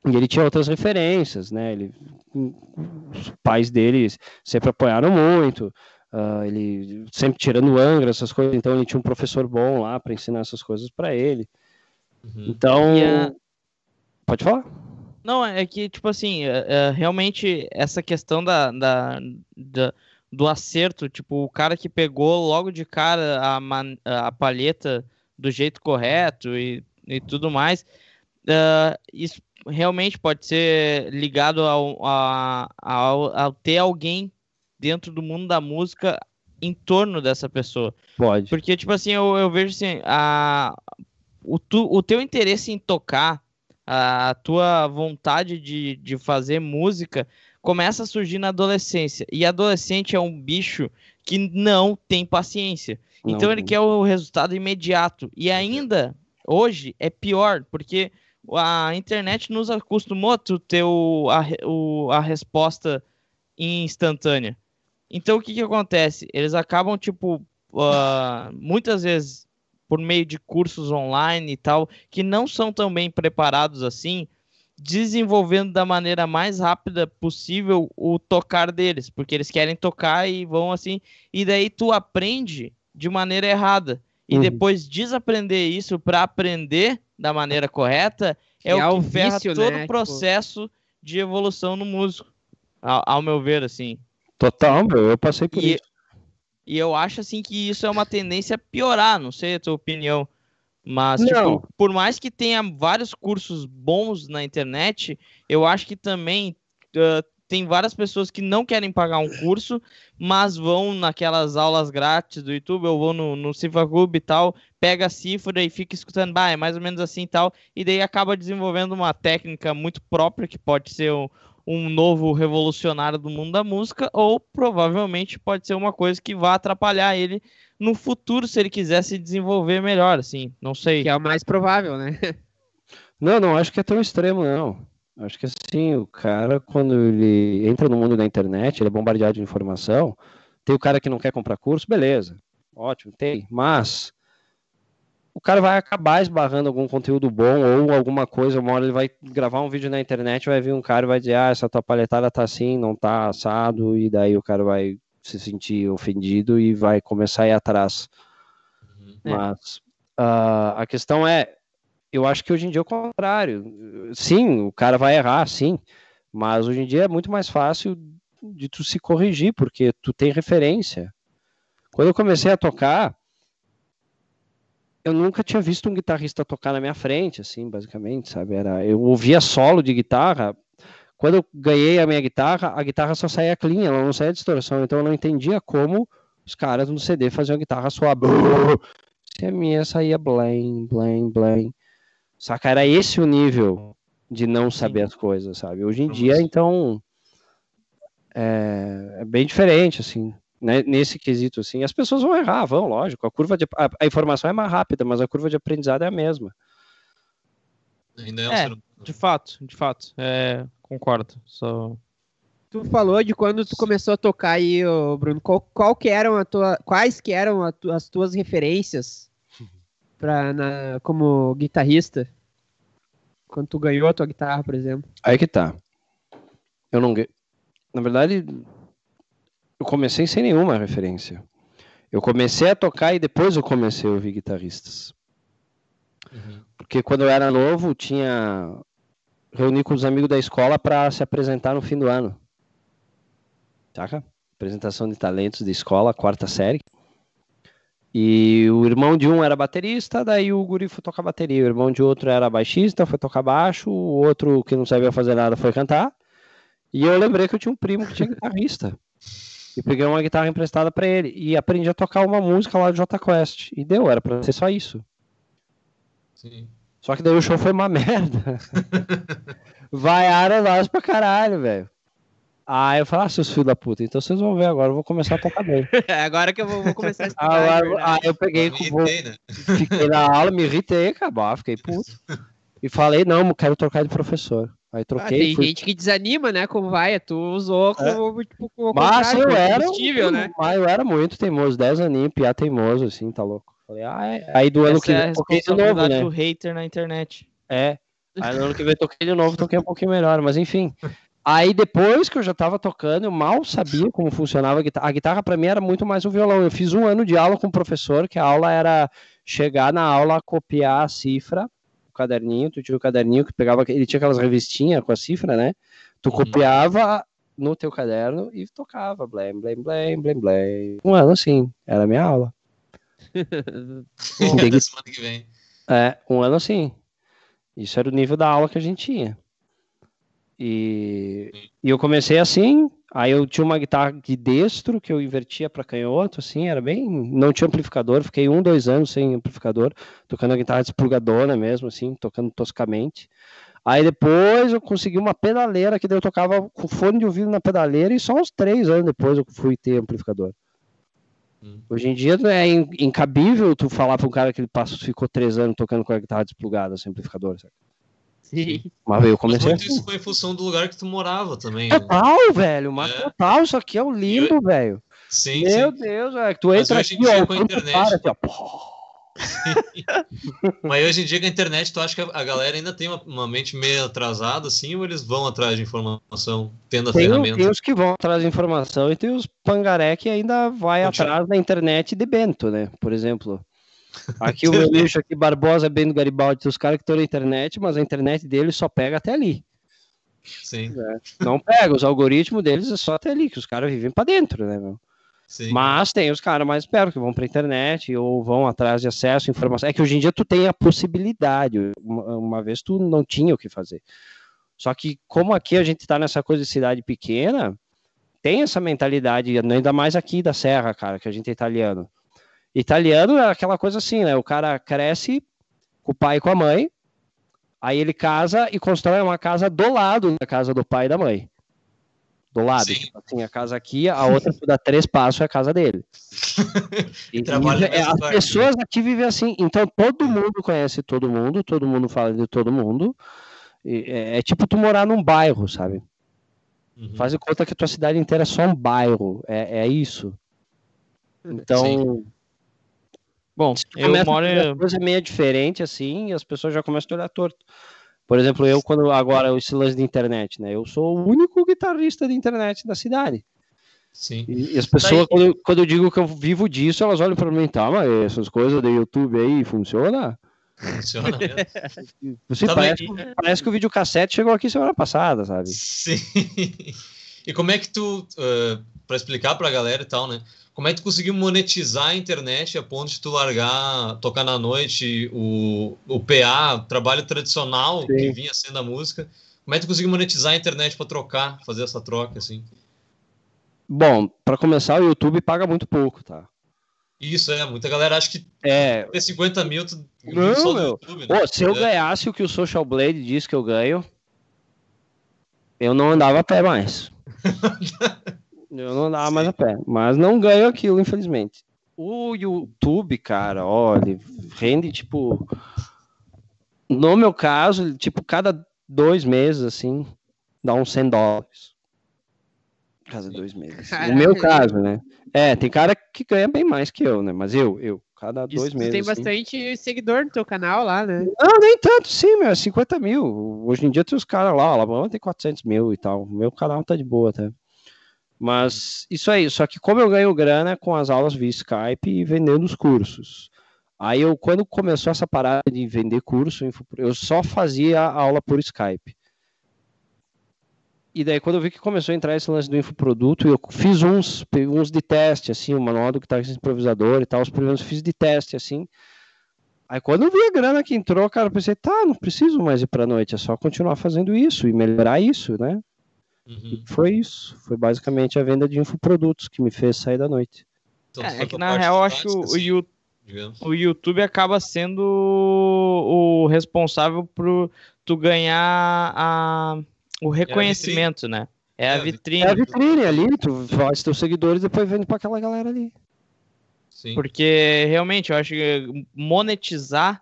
E ele tinha outras referências, né? Ele, os pais dele sempre apoiaram muito, uh, ele sempre tirando Angra, essas coisas. Então, ele tinha um professor bom lá para ensinar essas coisas para ele. Uhum. Então, a... pode falar? Não, é que, tipo assim, é, é, realmente essa questão da, da, da, do acerto, tipo, o cara que pegou logo de cara a, man, a palheta do jeito correto e, e tudo mais, uh, isso realmente pode ser ligado ao, a, ao, ao ter alguém dentro do mundo da música em torno dessa pessoa. Pode. Porque, tipo assim, eu, eu vejo assim, a, o, tu, o teu interesse em tocar a tua vontade de, de fazer música começa a surgir na adolescência. E adolescente é um bicho que não tem paciência. Não. Então ele quer o resultado imediato. E ainda hoje é pior, porque a internet nos acostumou a ter o, a, o, a resposta instantânea. Então o que, que acontece? Eles acabam, tipo, uh, muitas vezes por meio de cursos online e tal, que não são tão bem preparados assim, desenvolvendo da maneira mais rápida possível o tocar deles, porque eles querem tocar e vão assim, e daí tu aprende de maneira errada. E uhum. depois desaprender isso para aprender da maneira correta é, é o que ferra vício, todo né? o processo tipo... de evolução no músico, ao, ao, meu ver, assim. Total, meu, eu passei por e, isso. E eu acho assim que isso é uma tendência a piorar, não sei a tua opinião. Mas, tipo, por mais que tenha vários cursos bons na internet, eu acho que também uh, tem várias pessoas que não querem pagar um curso, mas vão naquelas aulas grátis do YouTube, ou vão no, no Cifra Club e tal, pega a cifra e fica escutando, bah, é mais ou menos assim e tal, e daí acaba desenvolvendo uma técnica muito própria, que pode ser um, um novo revolucionário do mundo da música, ou provavelmente pode ser uma coisa que vá atrapalhar ele no futuro se ele quiser se desenvolver melhor, assim, não sei. Que é o mais provável, né? Não, não acho que é tão extremo, não. Acho que assim, o cara, quando ele entra no mundo da internet, ele é bombardeado de informação. Tem o cara que não quer comprar curso, beleza. Ótimo, tem. Mas o cara vai acabar esbarrando algum conteúdo bom ou alguma coisa. Uma hora ele vai gravar um vídeo na internet, vai vir um cara e vai dizer: Ah, essa tua palhetada tá assim, não tá assado. E daí o cara vai se sentir ofendido e vai começar a ir atrás. Uhum. Mas uh, a questão é: eu acho que hoje em dia é o contrário. Sim, o cara vai errar, sim, mas hoje em dia é muito mais fácil de tu se corrigir, porque tu tem referência. Quando eu comecei a tocar, eu nunca tinha visto um guitarrista tocar na minha frente, assim, basicamente, sabe? Era, eu ouvia solo de guitarra. Quando eu ganhei a minha guitarra, a guitarra só saía clean, ela não saía distorção, então eu não entendia como os caras no CD faziam a guitarra soar. Se a minha saía blém, blém, blém. Saca? Era esse o nível de não saber as coisas, sabe? Hoje em dia, então, é, é bem diferente, assim, né? nesse quesito, assim. As pessoas vão errar, vão, lógico. A curva de, a, a, informação é mais rápida, mas a curva de aprendizado é a mesma. Ainda é, um é de fato, de fato, é, concordo. Só... Tu falou de quando tu começou a tocar aí, Bruno. Qual, qual que eram a tua, quais que eram as tuas referências pra, na, como guitarrista? Quando tu ganhou a tua guitarra, por exemplo? Aí que tá. Eu não. Na verdade, eu comecei sem nenhuma referência. Eu comecei a tocar e depois eu comecei a ouvir guitarristas. Uhum. Porque quando eu era novo, tinha reuni com os amigos da escola para se apresentar no fim do ano. Saca? Apresentação de talentos de escola, quarta série. E o irmão de um era baterista, daí o guri foi tocar bateria. O irmão de outro era baixista, foi tocar baixo. O outro, que não sabia fazer nada, foi cantar. E eu lembrei que eu tinha um primo que tinha guitarrista. E peguei uma guitarra emprestada para ele. E aprendi a tocar uma música lá do J Quest. E deu, era pra ser só isso. Sim. Só que daí o show foi uma merda. Vaiaram nós pra caralho, velho. Ah, eu falo, ah, seus filhos da puta, então vocês vão ver agora, eu vou começar a tocar bem. agora que eu vou, vou começar a estudar. Agora, aí eu peguei, me vou, né? fiquei na aula, me irritei, acabar, fiquei puto. E falei, não, quero trocar de professor. Aí troquei. Ah, tem fui... gente que desanima, né? Como vai, tu usou como, é. tipo, como mas eu era, né? Mas eu era muito teimoso, 10 aninhos, piá teimoso, assim, tá louco. Falei, ah, é. Aí do ano Essa que vem, é toquei de novo, né? do hater na internet. É. Aí no ano que vem toquei de novo, toquei um pouquinho melhor, mas enfim. Aí depois que eu já estava tocando, eu mal sabia como funcionava a guitarra. A guitarra para mim era muito mais um violão. Eu fiz um ano de aula com o professor, que a aula era chegar na aula, copiar a cifra, o caderninho, tu tinha o caderninho que pegava, ele tinha aquelas revistinhas com a cifra, né? Tu uhum. copiava no teu caderno e tocava, blém, blém, blém, blém, blém. Um ano assim, era a minha aula. Bom, semana que vem. É, um ano assim. Isso era o nível da aula que a gente tinha. E, e eu comecei assim, aí eu tinha uma guitarra de destro que eu invertia para canhoto, assim, era bem. Não tinha amplificador, fiquei um, dois anos sem amplificador, tocando a guitarra desplugadona mesmo, assim, tocando toscamente. Aí depois eu consegui uma pedaleira que daí eu tocava com fone de ouvido na pedaleira e só uns três anos depois eu fui ter amplificador. Hum. Hoje em dia é incabível tu falar para um cara que ele passou, ficou três anos tocando com a guitarra desplugada sem amplificador, sabe? Sim. Mas eu comecei mas assim. isso foi em função do lugar que tu morava também. Total, né? velho, mas é. total, isso aqui é o limbo, eu... velho. Sim, Meu sim. Deus, velho, tu entra mas aqui, ó, com a internet. Para, aqui, ó. Mas hoje em dia com a internet, tu acha que a galera ainda tem uma, uma, mente meio atrasada, assim, ou eles vão atrás de informação, tendo a tem, ferramenta? Tem os que vão atrás de informação e tem os pangaré que ainda vai atrás da internet de Bento, né? Por exemplo. Aqui o meu lixo aqui, Barbosa, Bento Garibaldi, os caras que estão na internet, mas a internet deles só pega até ali. Sim. É, não pega, os algoritmos deles é só até ali, que os caras vivem para dentro, né, meu? Sim. Mas tem os caras mais perto que vão para internet ou vão atrás de acesso, informação. É que hoje em dia tu tem a possibilidade. Uma, uma vez tu não tinha o que fazer. Só que como aqui a gente está nessa coisa de cidade pequena, tem essa mentalidade, ainda mais aqui da Serra, cara, que a gente é italiano. Italiano é aquela coisa assim, né? O cara cresce com o pai e com a mãe, aí ele casa e constrói uma casa do lado da casa do pai e da mãe. do lado. Tipo assim, a casa aqui, a outra dá três passos é a casa dele. e, e é, as parte, pessoas né? aqui vivem assim, então todo mundo conhece todo mundo, todo mundo fala de todo mundo. É, é, tipo tu morar num bairro, sabe? Uhum. Faz conta que a tua cidade inteira é só um bairro. É, é isso. Então. Sim. Bom, eu moro. A coisa é meio diferente assim, e as pessoas já começam a olhar torto. Por exemplo, eu, quando agora esse lance de internet, né? Eu sou o único guitarrista de internet da cidade. Sim. E, e as pessoas, quando, eu, quando eu digo que eu vivo disso, elas olham para mim, tá, mas essas coisas do YouTube aí funciona? Funciona mesmo. Você parece, parece, que o videocassete chegou aqui semana passada, sabe? Sim. E como é que tu, uh, para explicar para a galera e tal, né? Como é que tu conseguiu monetizar a internet a ponto de tu largar, tocar na noite o, o PA, trabalho tradicional Sim. que vinha sendo a música? Como é que tu conseguiu monetizar a internet para trocar, fazer essa troca assim? Bom, para começar, o YouTube paga muito pouco, tá? Isso, é. Muita galera acha que é... ter 50 mil tu... não, só meu. YouTube, né? Pô, se eu é. ganhasse o que o Social Blade diz que eu ganho, eu não andava a pé mais. Eu não andava mais a pé. Mas não ganho aquilo, infelizmente. O YouTube, cara, olha, rende tipo. No meu caso, tipo, cada dois meses, assim, dá uns 100 dólares. Cada dois meses. No meu caso, né? É, tem cara que ganha bem mais que eu, né? Mas eu, eu, cada dois Isso, meses. Tem assim. bastante seguidor no teu canal lá, né? Não, nem tanto, sim, meu, 50 é mil. Hoje em dia tem os caras lá, lá tem 400 mil e tal. Meu canal tá de boa até. Mas isso aí, só que como eu ganho grana com as aulas via Skype e vendendo os cursos. Aí eu, quando começou essa parada de vender curso, eu só fazia aula por Skype. E daí, quando eu vi que começou a entrar esse lance do infoproduto, eu fiz uns, uns de teste, assim, o manual do que tá improvisador e tal, os primeiros fiz de teste, assim. Aí quando eu vi a grana que entrou, cara, eu pensei, tá, não preciso mais ir pra noite, é só continuar fazendo isso e melhorar isso, né? Uhum. foi isso. Foi basicamente a venda de infoprodutos que me fez sair da noite. Então, é, é que na real eu acho que o, o, YouTube acaba sendo o responsável por tu ganhar a, o reconhecimento, é né? É, é a vitrine. É a vitrine ali, tu faz teus seguidores e depois vende para aquela galera ali. Sim. Porque realmente eu acho que monetizar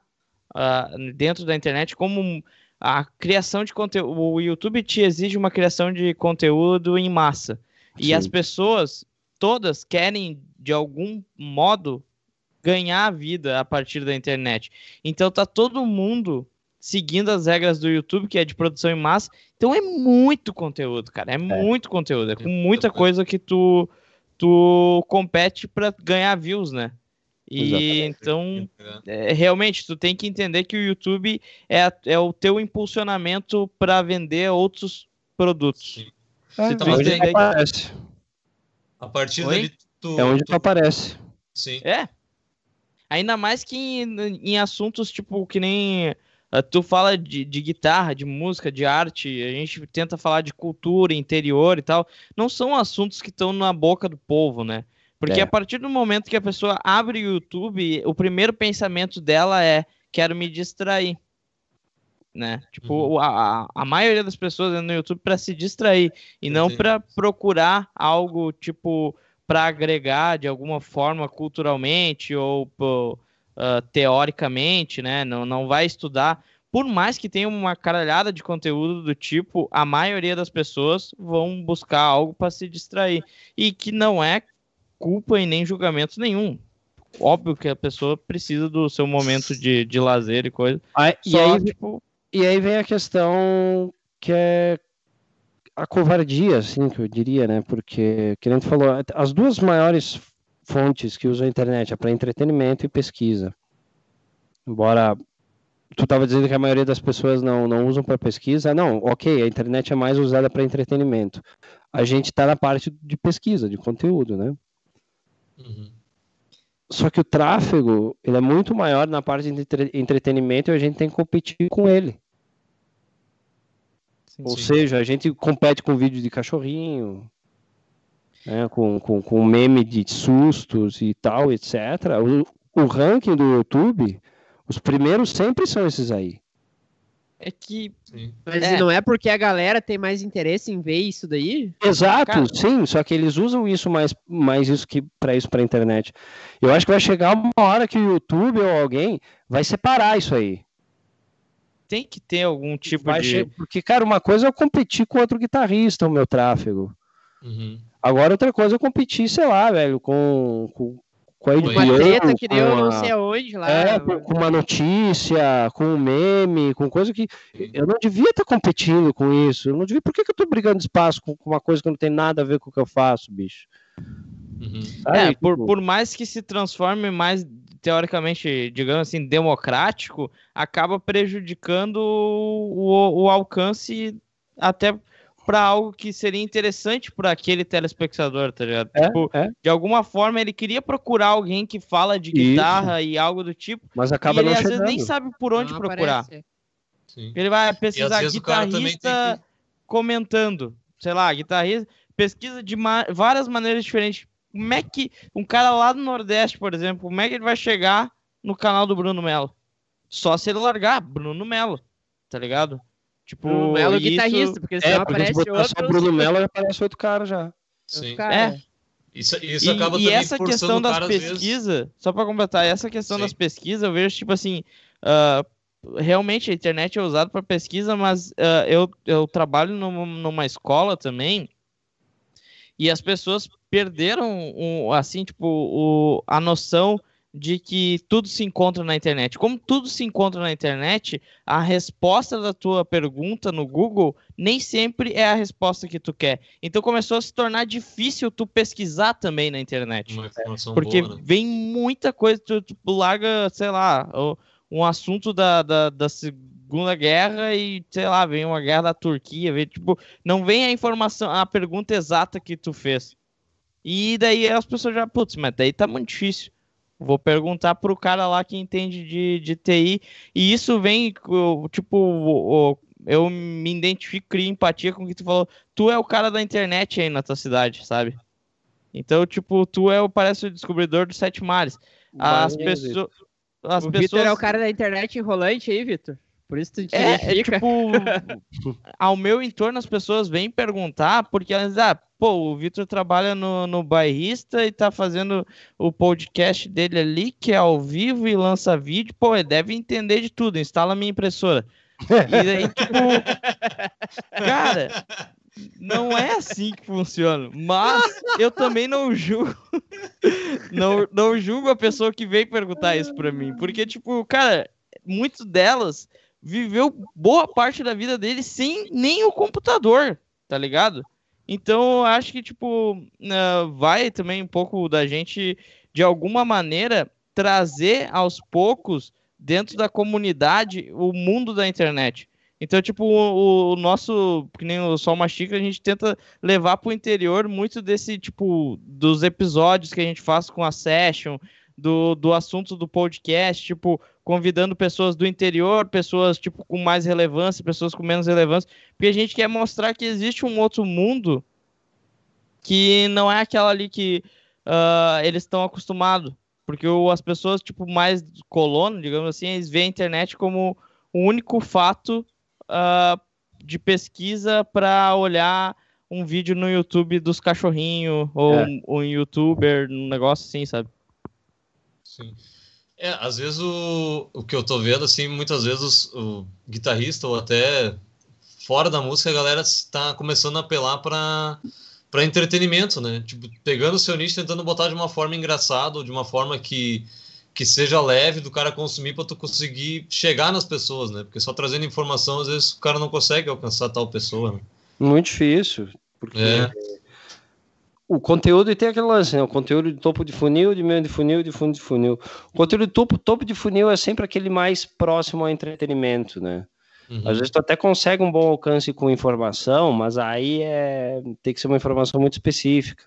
uh, dentro da internet como a criação de conteúdo. O YouTube te exige uma criação de conteúdo em massa. Sim. E as pessoas, todas, querem, de algum modo, ganhar a vida a partir da internet. Então tá todo mundo seguindo as regras do YouTube, que é de produção em massa. Então é muito conteúdo, cara. É, é. muito conteúdo. É com muita coisa que tu, tu compete para ganhar views, né? E então, é, realmente, tu tem que entender que o YouTube é, é o teu impulsionamento para vender outros produtos. É, então, onde tem... aparece. A partir Oi? dali, tu, é onde tu... tu aparece. Sim. É. Ainda mais que em, em assuntos tipo que nem uh, tu fala de, de, guitarra, de música, de arte, a gente tenta falar de cultura, interior e tal. Não são assuntos que estão na boca do povo, né? Porque é. a partir do momento que a pessoa abre o YouTube, o primeiro pensamento dela é: quero me distrair. Né? Tipo, uhum. a, a maioria das pessoas no YouTube para se distrair e não para procurar algo tipo para agregar de alguma forma culturalmente ou uh, teoricamente, né? Não, não vai estudar. Por mais que tenha uma caralhada de conteúdo do tipo, a maioria das pessoas vão buscar algo para se distrair. E que não é culpa e nem julgamento nenhum. Óbvio que a pessoa precisa do seu momento de, de lazer e coisa. Só, e, aí, tipo... e aí vem a questão que é a covardia, assim, que eu diria, né? Porque, que a gente falou, as duas maiores fontes que usam a internet é para entretenimento e pesquisa. Embora tu estava dizendo que a maioria das pessoas não, não usam para pesquisa. Não, ok, a internet é mais usada para entretenimento. A gente está na parte de pesquisa, de conteúdo, né? Uhum. Só que o tráfego ele é muito maior na parte de entre entretenimento e a gente tem que competir com ele. Sim, Ou sim. seja, a gente compete com vídeo de cachorrinho, né, com, com, com meme de sustos e tal, etc. O, o ranking do YouTube, os primeiros sempre são esses aí. É que. Sim. Mas é. não é porque a galera tem mais interesse em ver isso daí? Exato, Cara. sim. Só que eles usam isso mais, mais isso que para isso para internet. Eu acho que vai chegar uma hora que o YouTube ou alguém vai separar isso aí. Tem que ter algum tipo vai de. Porque, cara, uma coisa é eu competir com outro guitarrista, o meu tráfego. Uhum. Agora, outra coisa é eu competir, sei lá, velho, com, com com a HBO, uma treta que deu não sei aonde lá. É, com uma notícia, com um meme, com coisa que eu não devia estar competindo com isso. Eu não devia. Por que, que eu estou brigando espaço com, uma coisa que não tem nada a ver com o que eu faço, bicho? Uhum. é, por, tipo por mais que se transforme mais teoricamente, digamos assim, democrático, acaba prejudicando o, o alcance até para algo que seria interessante para aquele telespectador, tá ligado? É, tipo, é. De alguma forma ele queria procurar alguém que fala de guitarra Isso. e algo do tipo. Mas acaba e ele às chegando. vezes nem sabe por onde não procurar. Ele vai pesquisar guitarrista que... comentando, sei lá, guitarrista, pesquisa de ma várias maneiras diferentes. Como é que um cara lá do Nordeste, por exemplo, como é que ele vai chegar no canal do Bruno Melo? Só se ele largar Bruno Melo, tá ligado? Tipo, Bruno Melo isso... guitarrista, porque senão é, aparece outro. Só Bruno Melo aparece outro cara já. Sim. Cara. É. Isso, isso acaba e, e essa questão das pesquisas, só para completar, essa questão Sim. das pesquisas, eu vejo tipo assim, uh, realmente a internet é usada para pesquisa, mas uh, eu, eu trabalho numa, numa escola também e as pessoas perderam um, assim tipo o, a noção de que tudo se encontra na internet. Como tudo se encontra na internet, a resposta da tua pergunta no Google nem sempre é a resposta que tu quer. Então começou a se tornar difícil tu pesquisar também na internet. Porque boa, né? vem muita coisa, tu, tu larga, sei lá, um assunto da, da, da Segunda Guerra e, sei lá, vem uma guerra da Turquia, vem, tipo, não vem a informação, a pergunta exata que tu fez. E daí as pessoas já, putz, mas daí tá muito difícil. Vou perguntar pro cara lá que entende de, de TI. E isso vem, tipo, eu me identifico, crio empatia com o que tu falou. Tu é o cara da internet aí na tua cidade, sabe? Então, tipo, tu é o, parece o descobridor dos sete mares. As, pessoas as o pessoas. Vitor é o cara da internet enrolante aí, Vitor? Por isso tu te é, é, tipo, ao meu entorno as pessoas vêm perguntar, porque elas dizem, ah, pô, o Vitor trabalha no, no bairrista e tá fazendo o podcast dele ali, que é ao vivo e lança vídeo, pô, ele deve entender de tudo, instala minha impressora. E daí, tipo, cara, não é assim que funciona. Mas eu também não julgo. Não, não julgo a pessoa que veio perguntar isso pra mim. Porque, tipo, cara, muitas delas viveu boa parte da vida dele sem nem o computador, tá ligado? Então, acho que, tipo, uh, vai também um pouco da gente, de alguma maneira, trazer aos poucos, dentro da comunidade, o mundo da internet. Então, tipo, o, o nosso, que nem o Sol Mastiga, a gente tenta levar para o interior muito desse, tipo, dos episódios que a gente faz com a Session, do, do assunto do podcast, tipo, convidando pessoas do interior, pessoas tipo com mais relevância, pessoas com menos relevância, porque a gente quer mostrar que existe um outro mundo que não é aquela ali que uh, eles estão acostumados, porque o, as pessoas tipo mais colono, digamos assim, eles veem a internet como o único fato uh, de pesquisa para olhar um vídeo no YouTube dos cachorrinhos ou é. um, um youtuber, um negócio assim, sabe? Sim. É, às vezes o, o que eu tô vendo, assim, muitas vezes o guitarrista ou até fora da música, a galera está começando a apelar para para entretenimento, né? Tipo, pegando o seu nicho, tentando botar de uma forma engraçada, ou de uma forma que, que seja leve do cara consumir para tu conseguir chegar nas pessoas, né? Porque só trazendo informação, às vezes o cara não consegue alcançar tal pessoa. Né? Muito difícil, porque é o conteúdo tem aquele lance, né? O conteúdo de topo de funil, de meio de funil, de fundo de funil. O conteúdo de topo, topo de funil é sempre aquele mais próximo ao entretenimento, né? Uhum. Às vezes tu até consegue um bom alcance com informação, mas aí é tem que ser uma informação muito específica.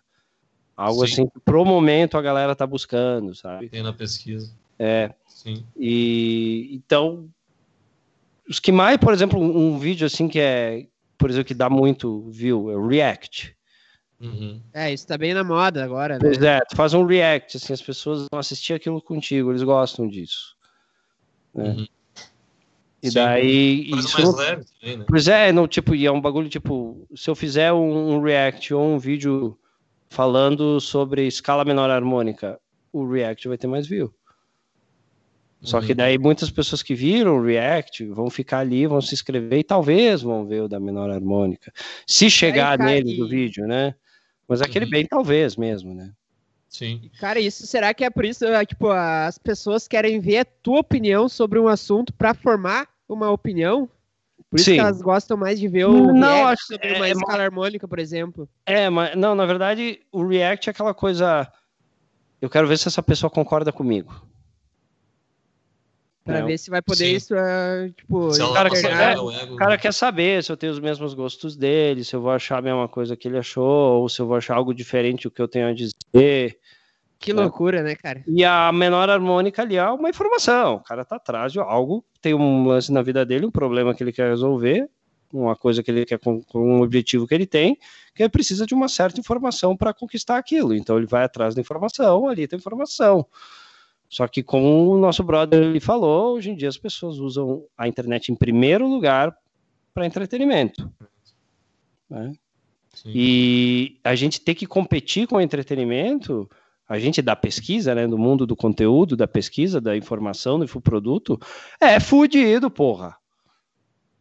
Algo Sim. assim que pro momento a galera tá buscando, sabe? Tem na pesquisa. É. Sim. E então os que mais, por exemplo, um, um vídeo assim que é, por exemplo, que dá muito view, é o React. Uhum. É, isso tá bem na moda agora, né? Pois é, tu faz um react, assim, as pessoas vão assistir aquilo contigo, eles gostam disso. Né? Uhum. E Sim. daí. Coisa isso, mais leve também, né? Pois é, não, tipo, e é um bagulho, tipo, se eu fizer um, um react ou um vídeo falando sobre escala menor harmônica, o react vai ter mais view. Só que uhum. daí muitas pessoas que viram o React vão ficar ali, vão se inscrever e talvez vão ver o da menor harmônica. Se chegar nele do vídeo, né? Mas aquele uhum. bem talvez mesmo, né? Sim. Cara, isso será que é por isso, é, tipo, as pessoas querem ver a tua opinião sobre um assunto para formar uma opinião? Por isso Sim. que elas gostam mais de ver o não, React acho, sobre é, uma é, escala harmônica, por exemplo. É, mas não, na verdade, o React é aquela coisa. Eu quero ver se essa pessoa concorda comigo. Pra é, ver se vai poder sim. isso, uh, tipo... Se cara, quer, o cara quer saber se eu tenho os mesmos gostos dele, se eu vou achar a mesma coisa que ele achou, ou se eu vou achar algo diferente do que eu tenho a dizer. Que loucura, né, cara? E a menor harmônica ali é uma informação. O cara tá atrás de algo, tem um lance na vida dele, um problema que ele quer resolver, uma coisa que ele quer com, com um objetivo que ele tem, que ele precisa de uma certa informação para conquistar aquilo. Então ele vai atrás da informação, ali tem informação. Só que como o nosso brother ele falou, hoje em dia as pessoas usam a internet em primeiro lugar para entretenimento. Né? E a gente tem que competir com o entretenimento, a gente da pesquisa, né, do mundo do conteúdo, da pesquisa, da informação, do produto, é fudido, porra.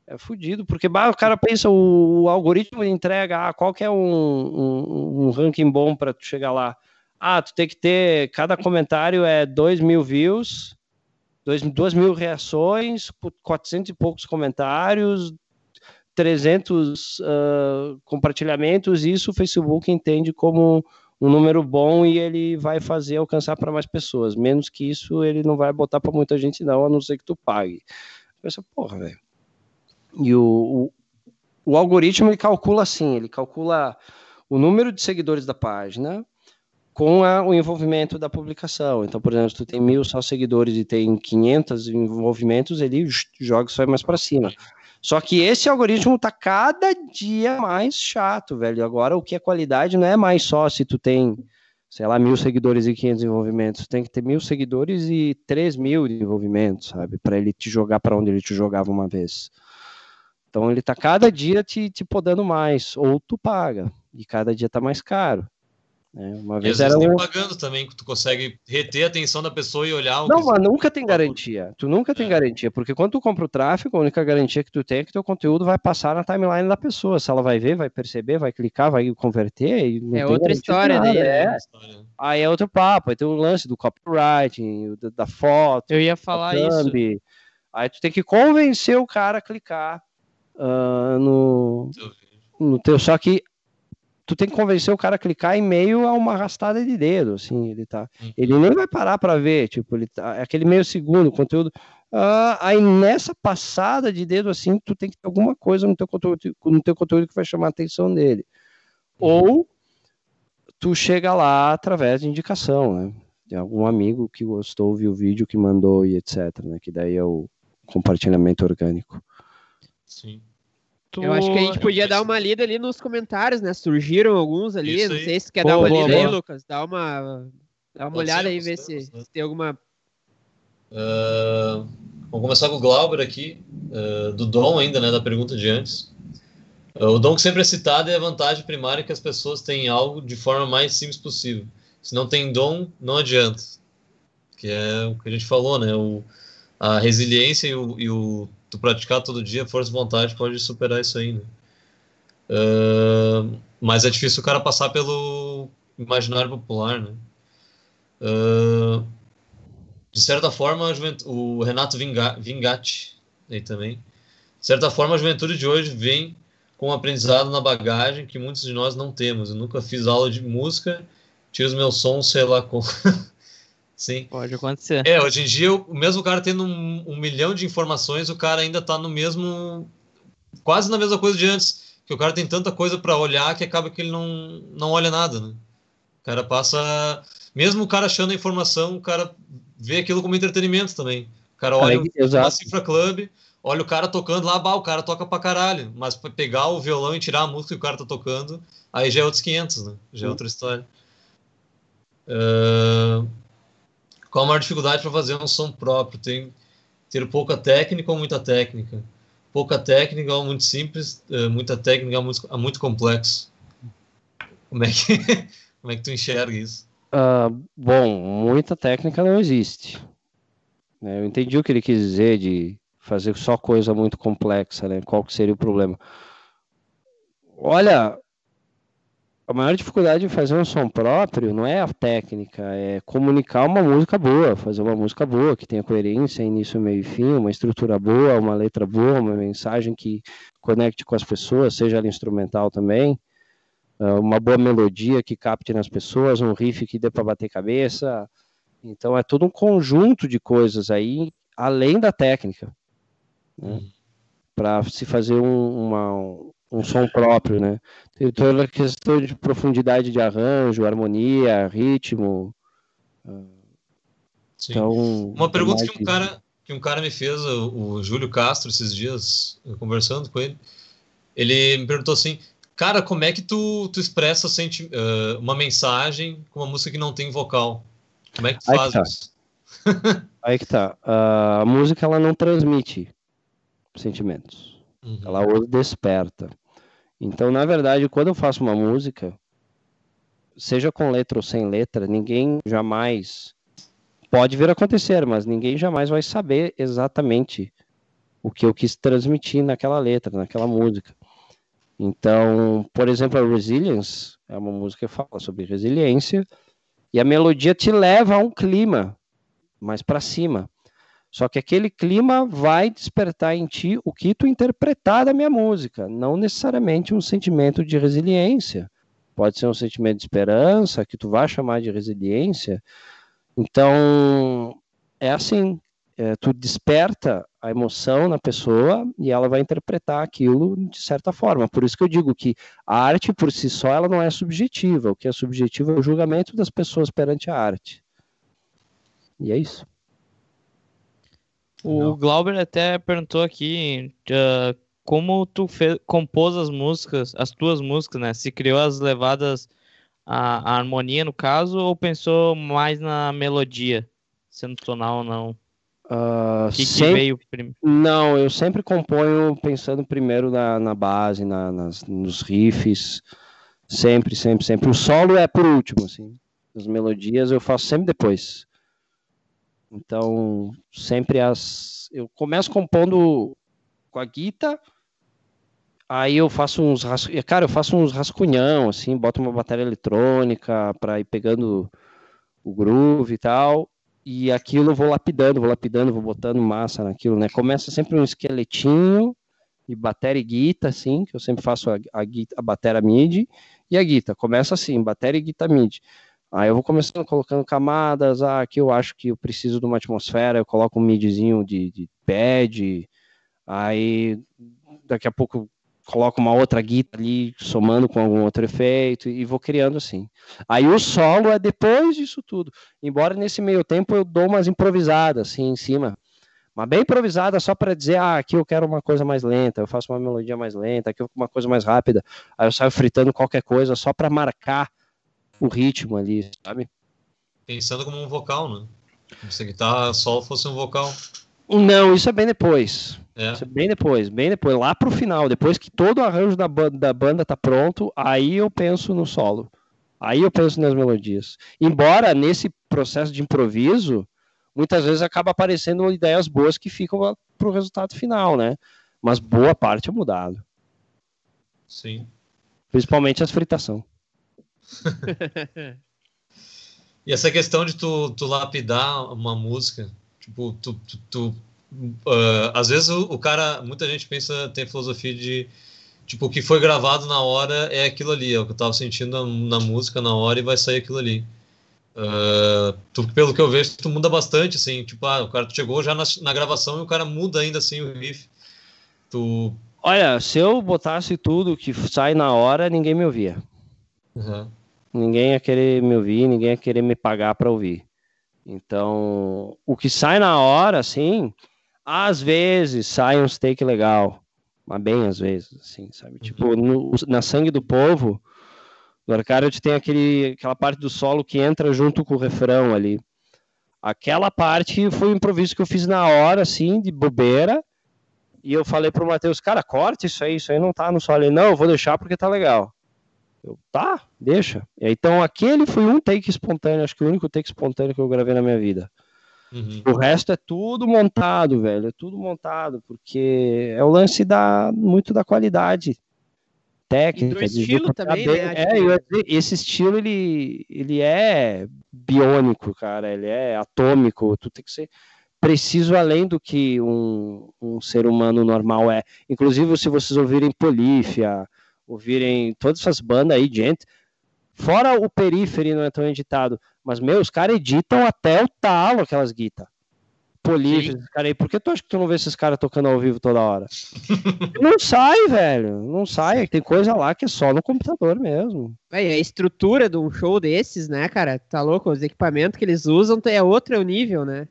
É fudido, porque bah, o cara pensa, o, o algoritmo entrega, ah, qual que é um, um, um ranking bom para tu chegar lá? Ah, tu tem que ter, cada comentário é 2 mil views, 2 mil reações, 400 e poucos comentários, 300 uh, compartilhamentos, isso o Facebook entende como um número bom e ele vai fazer alcançar para mais pessoas. Menos que isso, ele não vai botar para muita gente, não, a não ser que tu pague. Pensa, porra, velho. E o, o, o algoritmo ele calcula assim: ele calcula o número de seguidores da página, com a, o envolvimento da publicação. Então, por exemplo, tu tem mil só seguidores e tem 500 envolvimentos, ele joga só mais para cima. Só que esse algoritmo tá cada dia mais chato, velho. Agora, o que é qualidade não é mais só se tu tem, sei lá, mil seguidores e 500 envolvimentos. Tem que ter mil seguidores e 3 mil envolvimentos, sabe? Para ele te jogar para onde ele te jogava uma vez. Então, ele tá cada dia te, te podando mais. Ou tu paga. E cada dia tá mais caro. É, uma vez e às era vezes um... pagando também, que tu consegue reter a atenção da pessoa e olhar o Não, mas nunca tem garantia. Tu nunca tem é. garantia, porque quando tu compra o tráfego, a única garantia que tu tem é que teu conteúdo vai passar na timeline da pessoa. Se ela vai ver, vai perceber, vai clicar, vai converter. é outra história, né? É. Aí é outro papo, aí tem o lance do copywriting, da foto. Eu ia falar isso. Aí tu tem que convencer o cara a clicar uh, no, no teu. Só que tu tem que convencer o cara a clicar em meio a uma arrastada de dedo, assim, ele tá. Uhum. Ele nem vai parar para ver, tipo, ele tá, é aquele meio segundo, conteúdo. Uh, aí nessa passada de dedo assim, tu tem que ter alguma coisa no teu conteúdo, no teu conteúdo que vai chamar a atenção dele. Uhum. Ou tu chega lá através de indicação, né? De algum amigo que gostou, viu o vídeo, que mandou e etc, né? Que daí é o compartilhamento orgânico. Sim. Tu... Eu acho que a gente podia dar uma lida ali nos comentários, né? Surgiram alguns ali. Não sei se quer Pô, dar uma boa, lida boa. aí, Lucas. Dá uma, dá uma olhada ser, aí, ver se, se, tem alguma. Uh, vamos começar com o Glauber aqui, uh, do Dom ainda, né? Da pergunta de antes. Uh, o Dom que sempre é citado é a vantagem primária que as pessoas têm algo de forma mais simples possível. Se não tem dom, não adianta. Que é o que a gente falou, né? O, a resiliência e o, e o tu praticar todo dia, força de vontade pode superar isso aí, né? Uh, mas é difícil o cara passar pelo imaginário popular, né? Uh, de certa forma, o Renato Vingatti aí também. De certa forma, a juventude de hoje vem com um aprendizado na bagagem que muitos de nós não temos. Eu nunca fiz aula de música, tiro os meus sons, sei lá como. Sim. Pode acontecer. É, hoje em dia, o mesmo cara tendo um, um milhão de informações, o cara ainda tá no mesmo. quase na mesma coisa de antes. Que o cara tem tanta coisa para olhar que acaba que ele não, não olha nada, né? O cara passa. Mesmo o cara achando a informação, o cara vê aquilo como entretenimento também. O cara olha é, a Cifra Club, olha o cara tocando lá, bah, o cara toca pra caralho. Mas pra pegar o violão e tirar a música que o cara tá tocando, aí já é outros 500, né? Já é outra história. Uh... Qual a maior dificuldade para fazer um som próprio? Tem, ter pouca técnica ou muita técnica? Pouca técnica ou muito simples, eh, muita técnica ou muito, muito complexo? Como é que, como é que tu enxerga isso? Uh, bom, muita técnica não existe. Eu entendi o que ele quis dizer de fazer só coisa muito complexa, né? Qual que seria o problema? Olha, a maior dificuldade de fazer um som próprio não é a técnica, é comunicar uma música boa, fazer uma música boa, que tenha coerência, início, meio e fim, uma estrutura boa, uma letra boa, uma mensagem que conecte com as pessoas, seja ela instrumental também, ah, uma boa melodia que capte nas pessoas, um riff que dê para bater cabeça. Então é todo um conjunto de coisas aí, além da técnica, né? Uhum. para se fazer um, uma, um som próprio, né? Tem toda a questão de profundidade de arranjo, harmonia, ritmo. Sim. Então, uma pergunta que um cara que um cara me fez, o, o Júlio Castro, esses dias, conversando com ele, ele me perguntou assim, cara, como é que tu, tu expressa senti uh, uma mensagem com uma música que não tem vocal? Como é que tu Aí faz que tá. isso? Aí que tá. Uh, a música ela não transmite sentimentos. Uhum. Ela os desperta. Então, na verdade, quando eu faço uma música, seja com letra ou sem letra, ninguém jamais pode vir a acontecer, mas ninguém jamais vai saber exatamente o que eu quis transmitir naquela letra, naquela música. Então, por exemplo, a Resilience é uma música que fala sobre resiliência e a melodia te leva a um clima mais para cima. Só que aquele clima vai despertar em ti o que tu interpretar da minha música, não necessariamente um sentimento de resiliência. Pode ser um sentimento de esperança, que tu vai chamar de resiliência. Então, é assim, é, tu desperta a emoção na pessoa e ela vai interpretar aquilo de certa forma. Por isso que eu digo que a arte por si só ela não é subjetiva. O que é subjetivo é o julgamento das pessoas perante a arte. E é isso. O Não. Glauber até perguntou aqui uh, como tu fez, compôs as músicas, as tuas músicas, né? Se criou as levadas, a, harmonia no caso, ou pensou mais na melodia, sendo tonal ou não? Uh, que, sempre... que veio primeiro? Não, eu sempre componho pensando primeiro na, na base, na, nas, nos riffs, sempre, sempre, sempre. O solo é por último, assim. As melodias eu faço sempre depois. Então, sempre as. Eu começo compondo com a guitarra, aí eu faço uns. Cara, eu faço uns rascunhão, assim, boto uma bateria eletrônica para ir pegando o groove e tal. E aquilo eu vou lapidando, vou lapidando, vou botando massa naquilo, né? Começa sempre um esqueletinho de bateria e guitarra, assim, que eu sempre faço a, a, a bateria mid e a guitarra. Começa assim, bateria e guitarra mid. Aí eu vou começando colocando camadas, ah, aqui eu acho que eu preciso de uma atmosfera, eu coloco um midzinho de, de pad, aí daqui a pouco coloco uma outra guitarra ali, somando com algum outro efeito, e vou criando assim. Aí o solo é depois disso tudo, embora nesse meio tempo eu dou umas improvisadas assim em cima, mas bem improvisada só para dizer, ah, aqui eu quero uma coisa mais lenta, eu faço uma melodia mais lenta, aqui eu uma coisa mais rápida, aí eu saio fritando qualquer coisa só para marcar o ritmo ali, sabe? Pensando como um vocal, né? Como se a guitarra solo fosse um vocal. Não, isso é bem depois. É. Isso é bem depois, bem depois, lá pro final, depois que todo o arranjo da banda, da banda tá pronto, aí eu penso no solo. Aí eu penso nas melodias. Embora nesse processo de improviso, muitas vezes acaba aparecendo ideias boas que ficam pro resultado final, né? Mas boa parte é mudado. Sim. Principalmente as fritação. e essa questão de tu, tu lapidar uma música, tipo, tu, tu, tu uh, às vezes o, o, cara, muita gente pensa, tem filosofia de, tipo, o que foi gravado na hora é aquilo ali, é o que eu tava sentindo na, na música na hora e vai sair aquilo ali. Uh, tu, pelo que eu vejo, tu muda bastante, assim, tipo, ah, o cara chegou já na, na gravação e o cara muda ainda assim o riff. Tu... Olha, se eu botasse tudo que sai na hora, ninguém me ouvia. Uhum ninguém ia querer me ouvir, ninguém ia querer me pagar para ouvir. Então, o que sai na hora, assim, às vezes sai um steak legal, mas bem às vezes, assim, sabe? Uhum. Tipo, no, na Sangue do Povo, no Arcádio tem aquele, aquela parte do solo que entra junto com o refrão ali. Aquela parte foi um improviso que eu fiz na hora, assim, de bobeira. E eu falei pro Matheus, cara, corte isso aí, isso aí não tá no solo. Ele, não, eu vou deixar porque tá legal. Eu, tá, deixa. Então aquele foi um take espontâneo, acho que o único take espontâneo que eu gravei na minha vida. Uhum. O resto é tudo montado, velho. É tudo montado, porque é o lance da muito da qualidade técnica. E estilo também, né? É, esse estilo ele, ele é biônico, cara. Ele é atômico. Tu tem que ser preciso além do que um, um ser humano normal é. Inclusive, se vocês ouvirem Polífia, ouvirem todas essas bandas aí, gente, fora o Periphery não é tão editado, mas, meu, os caras editam até o talo aquelas guitas. Polífia, esses caras aí. Por que tu acha que tu não vê esses caras tocando ao vivo toda hora? não sai, velho. Não sai. Tem coisa lá que é só no computador mesmo. É, a estrutura de um show desses, né, cara? Tá louco? Os equipamentos que eles usam é outro nível, né?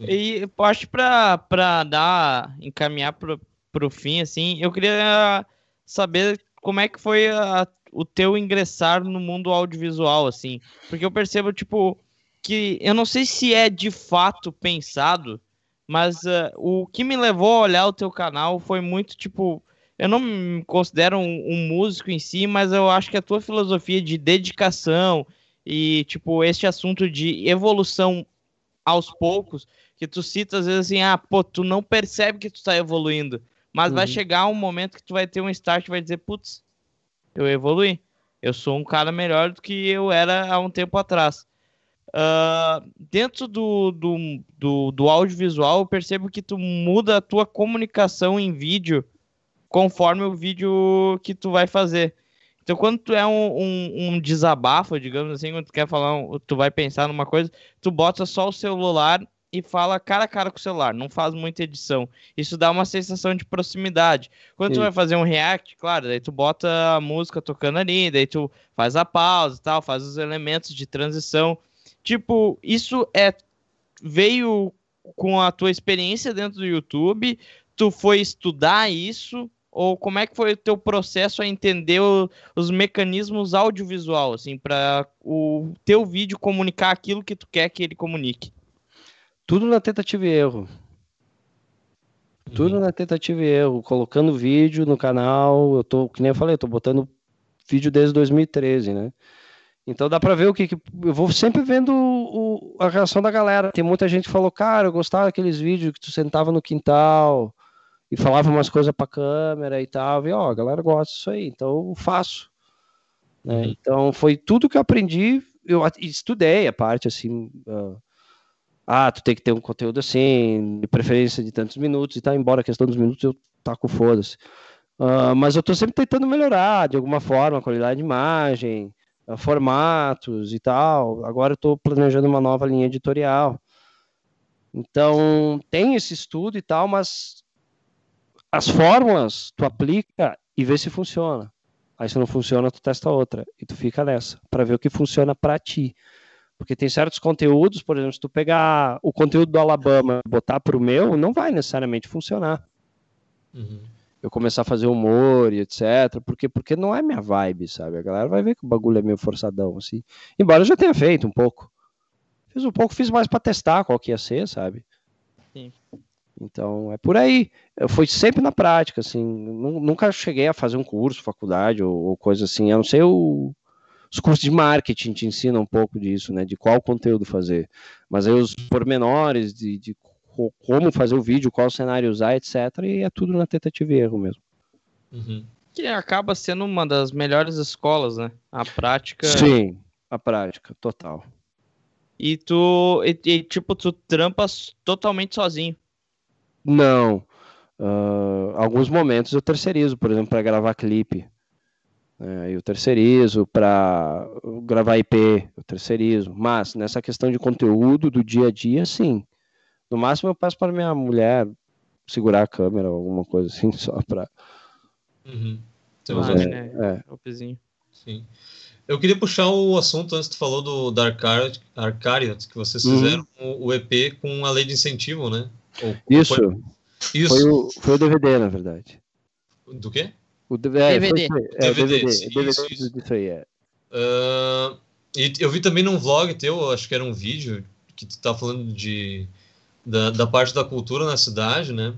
E eu acho para para dar encaminhar pro, pro fim assim, eu queria saber como é que foi a, o teu ingressar no mundo audiovisual assim, porque eu percebo tipo que eu não sei se é de fato pensado, mas uh, o que me levou a olhar o teu canal foi muito tipo eu não me considero um, um, músico em si, mas eu acho que a tua filosofia de dedicação e, tipo, este assunto de evolução aos poucos que tu cita às vezes assim, ah, pô, tu não percebe que tu tá evoluindo, mas uhum. vai chegar um momento que tu vai ter um start e vai dizer, putz, eu evolui, eu sou um cara melhor do que eu era há um tempo atrás. Uh, dentro do, do, do, do audiovisual, eu percebo que tu muda a tua comunicação em vídeo conforme o vídeo que tu vai fazer. Então, quando tu é um, um, um, desabafo, digamos assim, quando tu quer falar, tu vai pensar numa coisa, tu bota só o celular e fala cara a cara com o celular, não faz muita edição. Isso dá uma sensação de proximidade. Quando Sim. tu vai fazer um react, claro, daí tu bota a música tocando ali, daí tu faz a pausa e tal, faz os elementos de transição. Tipo, isso é veio com a tua experiência dentro do YouTube, tu foi estudar isso ou como é que foi o teu processo a entender o, os mecanismos audiovisual assim para o teu vídeo comunicar aquilo que tu quer que ele comunique? Tudo na tentativa e erro. Tudo uhum. na tentativa e erro. Colocando vídeo no canal. Eu tô, que nem eu falei, eu tô botando vídeo desde 2013, né? Então dá pra ver o que, que eu vou sempre vendo o, a reação da galera. Tem muita gente que falou, cara, eu gostava daqueles vídeos que tu sentava no quintal e falava umas coisas pra câmera e tal. E ó, a galera gosta disso aí, então eu faço. Né? Então foi tudo que eu aprendi. Eu estudei a parte assim. Uh, ah, tu tem que ter um conteúdo assim, de preferência de tantos minutos e tal, embora a questão dos minutos eu taco foda-se. Uh, mas eu estou sempre tentando melhorar de alguma forma a qualidade de imagem, uh, formatos e tal. Agora eu estou planejando uma nova linha editorial. Então, tem esse estudo e tal, mas as fórmulas tu aplica e vê se funciona. Aí se não funciona, tu testa outra e tu fica nessa para ver o que funciona para ti. Porque tem certos conteúdos, por exemplo, se tu pegar o conteúdo do Alabama e botar para o meu, não vai necessariamente funcionar. Uhum. Eu começar a fazer humor e etc. Porque, porque não é minha vibe, sabe? A galera vai ver que o bagulho é meio forçadão, assim. Embora eu já tenha feito um pouco. Fiz um pouco, fiz mais para testar qual que ia ser, sabe? Sim. Então, é por aí. Eu fui sempre na prática, assim. Nunca cheguei a fazer um curso, faculdade ou, ou coisa assim. A não ser o, os cursos de marketing te ensinam um pouco disso, né? De qual conteúdo fazer. Mas aí os pormenores de, de como fazer o vídeo, qual cenário usar, etc. E é tudo na tentativa e erro mesmo. Uhum. Que acaba sendo uma das melhores escolas, né? A prática. Sim, a prática, total. E tu, e, e tipo, tu trampas totalmente sozinho? Não. Uh, alguns momentos eu terceirizo, por exemplo, para gravar clipe. Né, eu terceirizo para gravar IP, eu terceirizo. Mas nessa questão de conteúdo do dia a dia, sim. No máximo eu peço para minha mulher segurar a câmera, alguma coisa assim, só para. Uhum. é, né? é. O pezinho. Sim. Eu queria puxar o assunto antes que tu falou do da Arcariot, que vocês uhum. fizeram o EP com a lei de incentivo, né? Ou, Isso. Foi... Isso. Foi o, foi o DVD, na verdade. Do quê? O DVD. É, DVD, DVD, sim, DVD isso, isso. disso aí, é. Uh, E eu vi também num vlog teu, acho que era um vídeo, que tu tá falando de, da, da parte da cultura na cidade, né?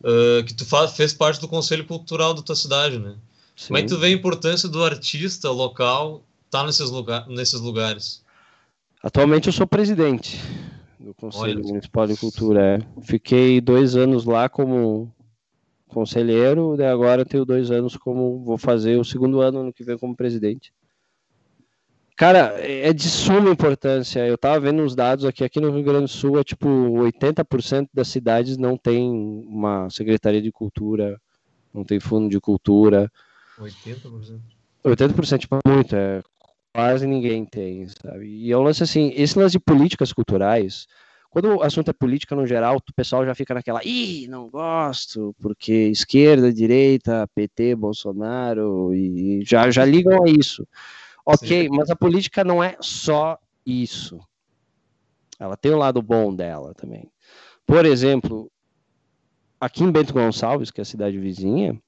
Uh, que tu faz, fez parte do conselho cultural da tua cidade, né? Sim. Como é que tu vê a importância do artista local estar tá nesses, lugar, nesses lugares? Atualmente eu sou presidente do Conselho Olha. Municipal de Cultura. É. Fiquei dois anos lá como conselheiro, e agora tenho dois anos como vou fazer o segundo ano ano que vem como presidente. Cara, é de suma importância. Eu tava vendo uns dados aqui, aqui no Rio Grande do Sul, é tipo 80% das cidades não tem uma secretaria de cultura, não tem fundo de cultura. 80%? 80%, tipo, muito, é quase ninguém tem, sabe? E é um lance assim, esse lance de políticas culturais, quando o assunto é política no geral, o pessoal já fica naquela, ih, não gosto, porque esquerda, direita, PT, Bolsonaro, e já, já ligam a isso. Ok, Sim. mas a política não é só isso. Ela tem o um lado bom dela também. Por exemplo, aqui em Bento Gonçalves, que é a cidade vizinha,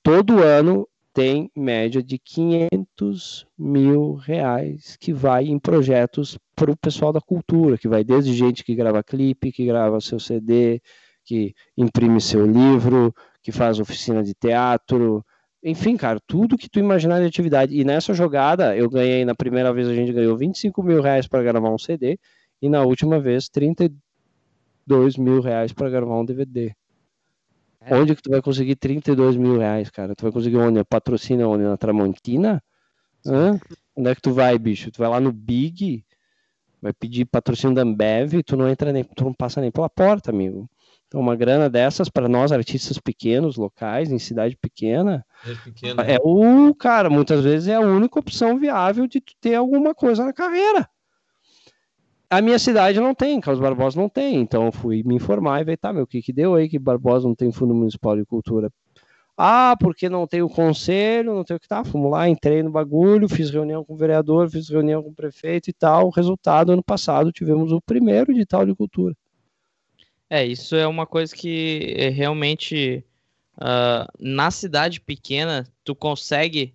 todo ano tem média de 500 mil reais que vai em projetos para o pessoal da cultura, que vai desde gente que grava clipe, que grava seu CD, que imprime seu livro, que faz oficina de teatro, enfim, cara, tudo que tu imaginar de atividade. E nessa jogada, eu ganhei, na primeira vez a gente ganhou 25 mil reais para gravar um CD, e na última vez 32 mil reais para gravar um DVD. É. Onde que tu vai conseguir 32 mil reais, cara? Tu vai conseguir onde? Patrocina onde? Na Tramontina? Hã? Onde é que tu vai, bicho? Tu vai lá no Big, vai pedir patrocínio da Ambev, tu não entra nem, tu não passa nem pela porta, amigo. Então, uma grana dessas para nós, artistas pequenos, locais, em cidade pequena, é, é o, cara, muitas vezes é a única opção viável de tu ter alguma coisa na carreira a minha cidade não tem, Carlos Barbosa não tem, então eu fui me informar e ver, tá, meu, o que que deu aí que Barbosa não tem Fundo Municipal de Cultura? Ah, porque não tem o conselho, não tem o que tá, fomos lá, entrei no bagulho, fiz reunião com o vereador, fiz reunião com o prefeito e tal, resultado, ano passado tivemos o primeiro edital de cultura. É, isso é uma coisa que é realmente, uh, na cidade pequena, tu consegue,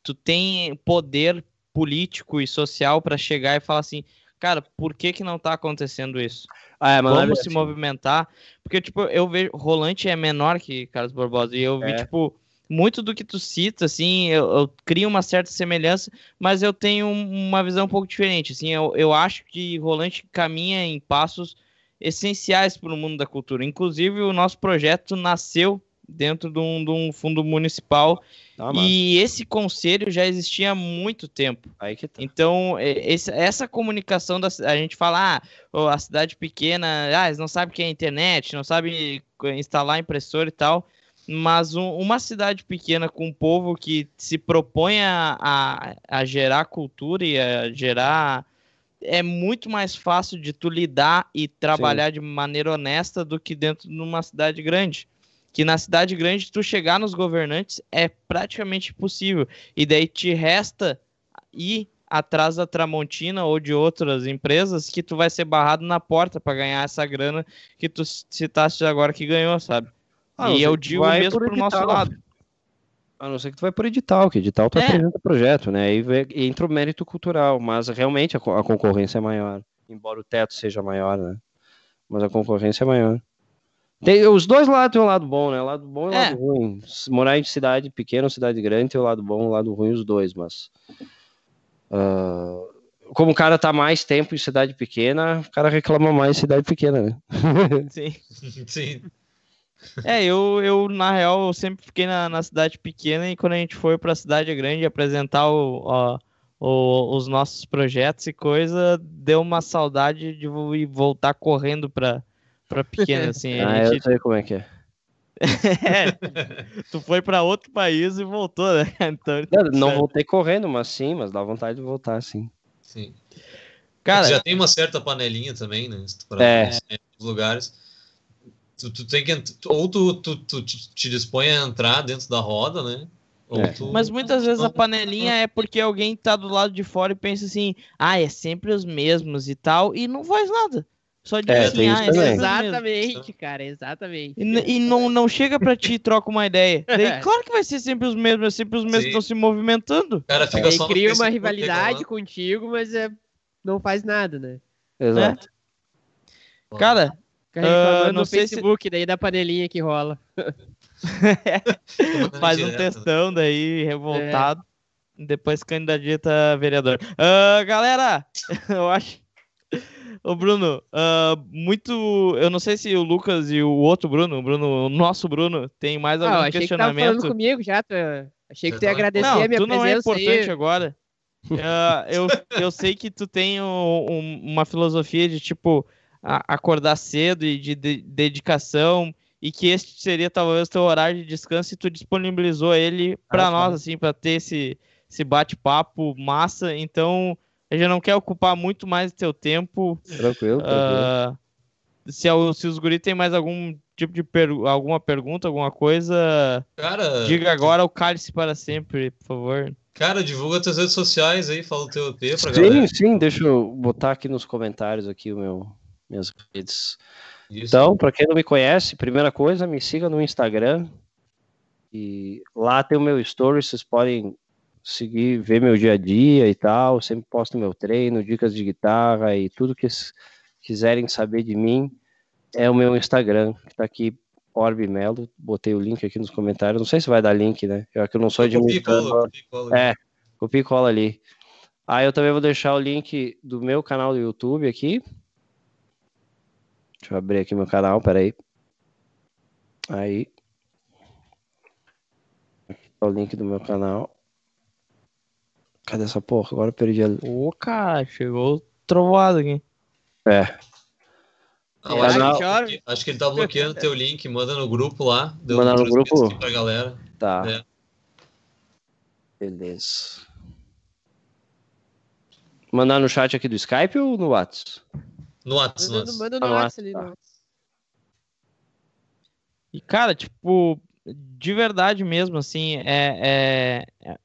tu tem poder político e social para chegar e falar assim, cara, por que que não tá acontecendo isso? Ah, é, Vamos se assim. movimentar, porque, tipo, eu vejo, Rolante é menor que Carlos Barbosa, e eu vi, é. tipo, muito do que tu cita, assim, eu, eu, crio uma certa semelhança, mas eu tenho uma visão um pouco diferente, assim, eu, eu acho que Rolante caminha em passos essenciais para o mundo da cultura, inclusive o nosso projeto nasceu dentro de um, de um fundo municipal. Ah, e esse conselho já existia há muito tempo. Tá. Então, esse, essa comunicação, da, a gente fala, ah, a cidade pequena, ah, eles não sabem o que é internet, não sabem instalar impressora e tal. Mas um, uma cidade pequena com um povo que se propõe a, a, a gerar cultura e a gerar é muito mais fácil de tu lidar e trabalhar Sim. de maneira honesta do que dentro de uma cidade grande que na cidade grande tu chegar nos governantes é praticamente impossível. E daí te resta ir atrás da Tramontina ou de outras empresas que tu vai ser barrado na porta para ganhar essa grana que tu citaste agora que ganhou, sabe? Ah, e eu digo mesmo pro nosso lado. A não ser que tu vai por edital, que edital tu é. apresenta projeto, né? Aí entra o mérito cultural, mas realmente a, a concorrência é maior. Embora o teto seja maior, né? Mas a concorrência é maior. Tem, os dois lados tem um lado bom, né? O lado bom e o é. lado ruim. Morar em cidade pequena ou cidade grande tem o lado bom e o lado ruim, os dois, mas. Uh, como o cara tá mais tempo em cidade pequena, o cara reclama mais em cidade pequena, né? Sim. Sim. É, eu, eu, na real, eu sempre fiquei na, na cidade pequena e quando a gente foi pra cidade grande apresentar o, ó, o, os nossos projetos e coisa, deu uma saudade de voltar correndo pra, pra pequena, assim. ah, gente... eu sei como é que é. é, tu foi para outro país e voltou, né? Então, não, não voltei correndo, mas sim, mas dá vontade de voltar, sim. Sim. Cara, já tem uma certa panelinha também, né? Para é. lugares. Tu, tu, tem que ou tu, tu, tu, te dispõe a entrar dentro da roda, né? É. Tu... Mas muitas vezes a panelinha é porque alguém tá do lado de fora e pensa assim, ah, é sempre os mesmos e tal, e não faz nada. Só de é, desenhar. É exatamente, cara, exatamente. E, e, não, não chega pra ti e troca uma ideia. Daí, claro que vai ser sempre os mesmos, é sempre os mesmos que estão se movimentando. O cara fica só cria uma rivalidade contigo, mas é, não faz nada, né? Exato. É. Cara, uh, no Facebook, se... daí da panelinha que rola. Faz um textão daí, revoltado. É. Depois candidata a vereador. Uh, galera, eu acho. Ô, Bruno, uh, muito. Eu não sei se o Lucas e o outro Bruno, o Bruno, o nosso Bruno, tem mais algum ah, achei questionamento. Que falando comigo já, tu... achei que tu ia agradecer não, a minha tu não é importante aí. agora. Uh, eu, eu sei que tu tem um, um, uma filosofia de tipo acordar cedo e de, de, dedicação e que este seria talvez o teu horário de descanso e tu disponibilizou ele para ah, nós, tá. assim, para ter esse, esse bate-papo massa. Então, a gente não quer ocupar muito mais do teu tempo. Tranquilo, tranquilo. Uh, se, se os guris têm mais algum tipo de per alguma pergunta, alguma coisa, cara, diga agora o cálice para sempre, por favor. Cara, divulga teus redes sociais aí, fala o teu EP pra sim, galera. Sim, sim, deixa eu botar aqui nos comentários aqui o meu, minhas redes isso. Então, para quem não me conhece, primeira coisa, me siga no Instagram. E lá tem o meu story, vocês podem seguir, ver meu dia a dia e tal. sempre posto meu treino, dicas de guitarra e tudo que quiserem saber de mim é o meu Instagram, que tá aqui, Orbe Melo. Botei o link aqui nos comentários. Não sei se vai dar link, né? Eu que eu não sou de É, copia e cola ali. Aí eu também vou deixar o link do meu canal do YouTube aqui, Deixa eu abrir aqui meu canal, peraí. Aí. Aqui tá o link do meu canal. Cadê essa porra? Agora eu perdi a. Ô, cara, chegou trovoado aqui. É. Não, acho, que, acho, que, ele tá bloqueando teu link, manda no grupo lá. Manda no grupo? Pra galera. Tá. É. Beleza. Mandar no chat aqui do Skype ou no WhatsApp? No WhatsApp. Manda, manda no ah, WhatsApp ali. No E, cara, tipo, de verdade mesmo, assim, é, é,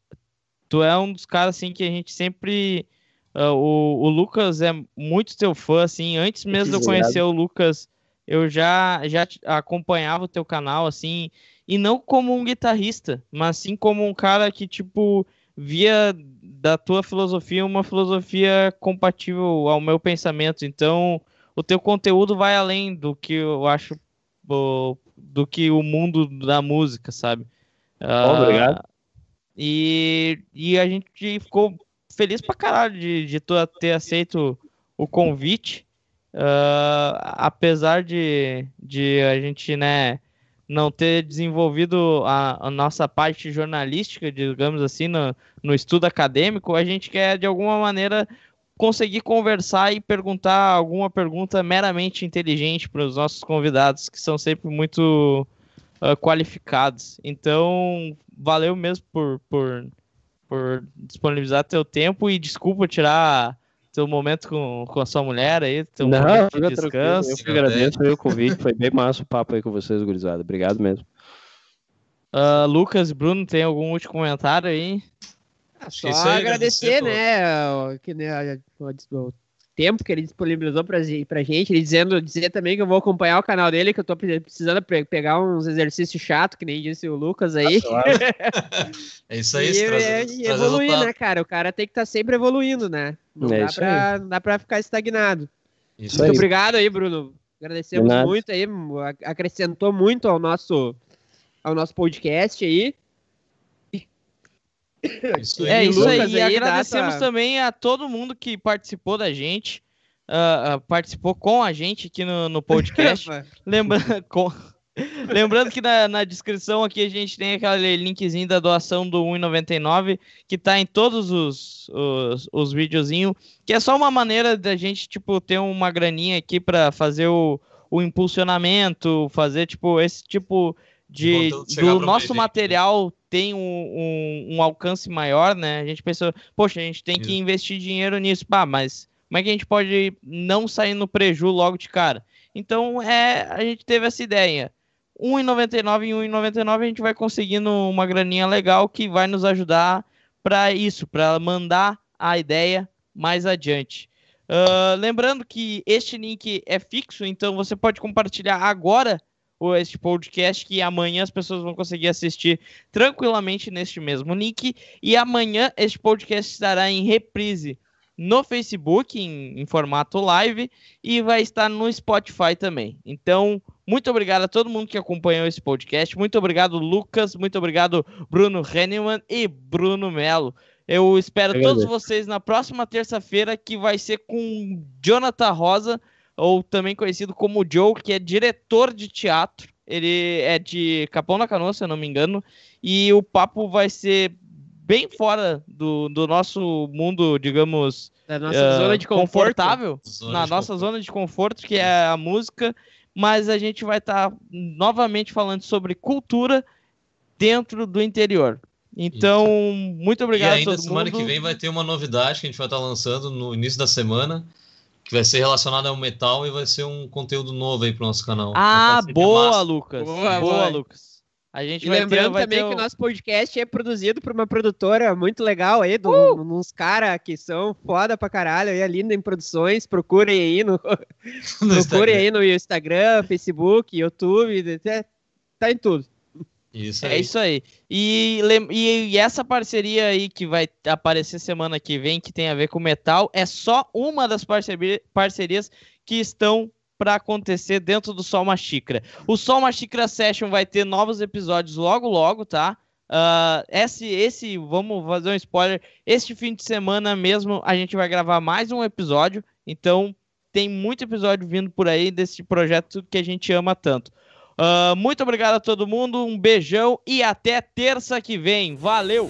tu é um dos caras, assim, que a gente sempre... Uh, o, o Lucas é muito teu fã, assim, antes mesmo de eu conhecer o Lucas, eu já, já acompanhava o teu canal, assim, e não como um guitarrista, mas sim como um cara que, tipo, via da tua filosofia uma filosofia compatível ao meu pensamento. Então, o teu conteúdo vai além do que eu acho do que o mundo da música, sabe? Uh, Obrigado. E, e a gente ficou feliz pra caralho de, de ter aceito o convite. Uh, apesar de, de a gente, né, não ter desenvolvido a, a, nossa parte jornalística, digamos assim, no, no estudo acadêmico, a gente quer de alguma maneira conseguir conversar e perguntar alguma pergunta meramente inteligente para os nossos convidados, que são sempre muito uh, qualificados. Então, valeu mesmo por, por, por disponibilizar teu tempo e desculpa tirar seu momento com, com a sua mulher aí, teu Não, de descanso. Eu que agradeço o convite, foi bem massa o papo aí com vocês, gurizada. Obrigado mesmo. Uh, Lucas e Bruno, tem algum último comentário aí? Ah, só aí, agradecer, né, que, né, o, tempo que ele disponibilizou pra, pra gente, ele dizendo, dizer também que eu vou acompanhar o canal dele, que eu tô precisando pegar uns exercícios chatos, que nem disse o Lucas aí. É isso aí, e, traz, é, e evoluir, né, cara? O cara tem que estar tá sempre evoluindo, né? Não, é dá pra, não dá pra ficar estagnado. Isso muito aí. obrigado aí, Bruno. Agradecemos muito aí, acrescentou muito ao nosso, ao nosso podcast aí. Isso é isso aí. E agradecemos também a todo mundo que participou da gente, uh, uh, participou com a gente aqui no, no podcast. Lembrando, com... Lembrando que na, na, descrição aqui a gente tem aquele linkzinho da doação do 1,99 que tá em todos os, os, os videozinhos, que é só uma maneira da gente, tipo, ter uma graninha aqui para fazer o, o impulsionamento, fazer, tipo, esse tipo de do nosso material tem um, um, um, alcance maior, né? A gente pensou, poxa, a gente tem que investir dinheiro nisso, pá, mas como é que a gente pode não sair no preju logo de cara? Então, é, a gente teve essa ideia. 1,99 em 1,99 a gente vai conseguindo uma graninha legal que vai nos ajudar para isso, para mandar a ideia mais adiante. Uh, lembrando que este link é fixo, então você pode compartilhar agora este podcast que amanhã as pessoas vão conseguir assistir tranquilamente neste mesmo link. E amanhã este podcast estará em reprise no Facebook, em, em, formato live, e vai estar no Spotify também. Então, muito obrigado a todo mundo que acompanhou esse podcast. Muito obrigado, Lucas. Muito obrigado, Bruno Henneman e Bruno Melo. Eu espero todos vocês na próxima terça-feira, que vai ser com Jonathan Rosa, ou também conhecido como Joe, que é diretor de teatro. Ele é de Capão da Canoa, se eu não me engano. E o papo vai ser bem fora do, do nosso mundo, digamos, da nossa uh, zona de confortável, zona na de nossa conforto. zona de conforto, que é a música, mas a gente vai estar tá novamente falando sobre cultura dentro do interior. Então, Isso. muito obrigado e ainda a todo semana mundo. que vem vai ter uma novidade que a gente vai estar tá lançando no início da semana, que vai ser relacionada ao metal e vai ser um conteúdo novo aí pro nosso canal. Ah, boa, Lucas. Boa, boa, Lucas. A gente e vai lembrando ter, também ter... que o nosso podcast é produzido por uma produtora muito legal aí, de uh! uns caras que são foda pra caralho, aí, a Linda em Produções, procurem aí no, no procurem aí no Instagram, Facebook, YouTube, tá em tudo. Isso é isso aí. E, e, essa parceria aí que vai aparecer semana que vem, que tem a ver com metal, é só uma das parcerias que estão para acontecer dentro do Sol Uma Xícara. O Sol Uma Xícara Session vai ter novos episódios logo, logo, tá? Uh, esse, esse, vamos fazer um spoiler. Este fim de semana mesmo a gente vai gravar mais um episódio. Então tem muito episódio vindo por aí desse projeto que a gente ama tanto. Uh, muito obrigado a todo mundo, um beijão e até terça que vem. Valeu!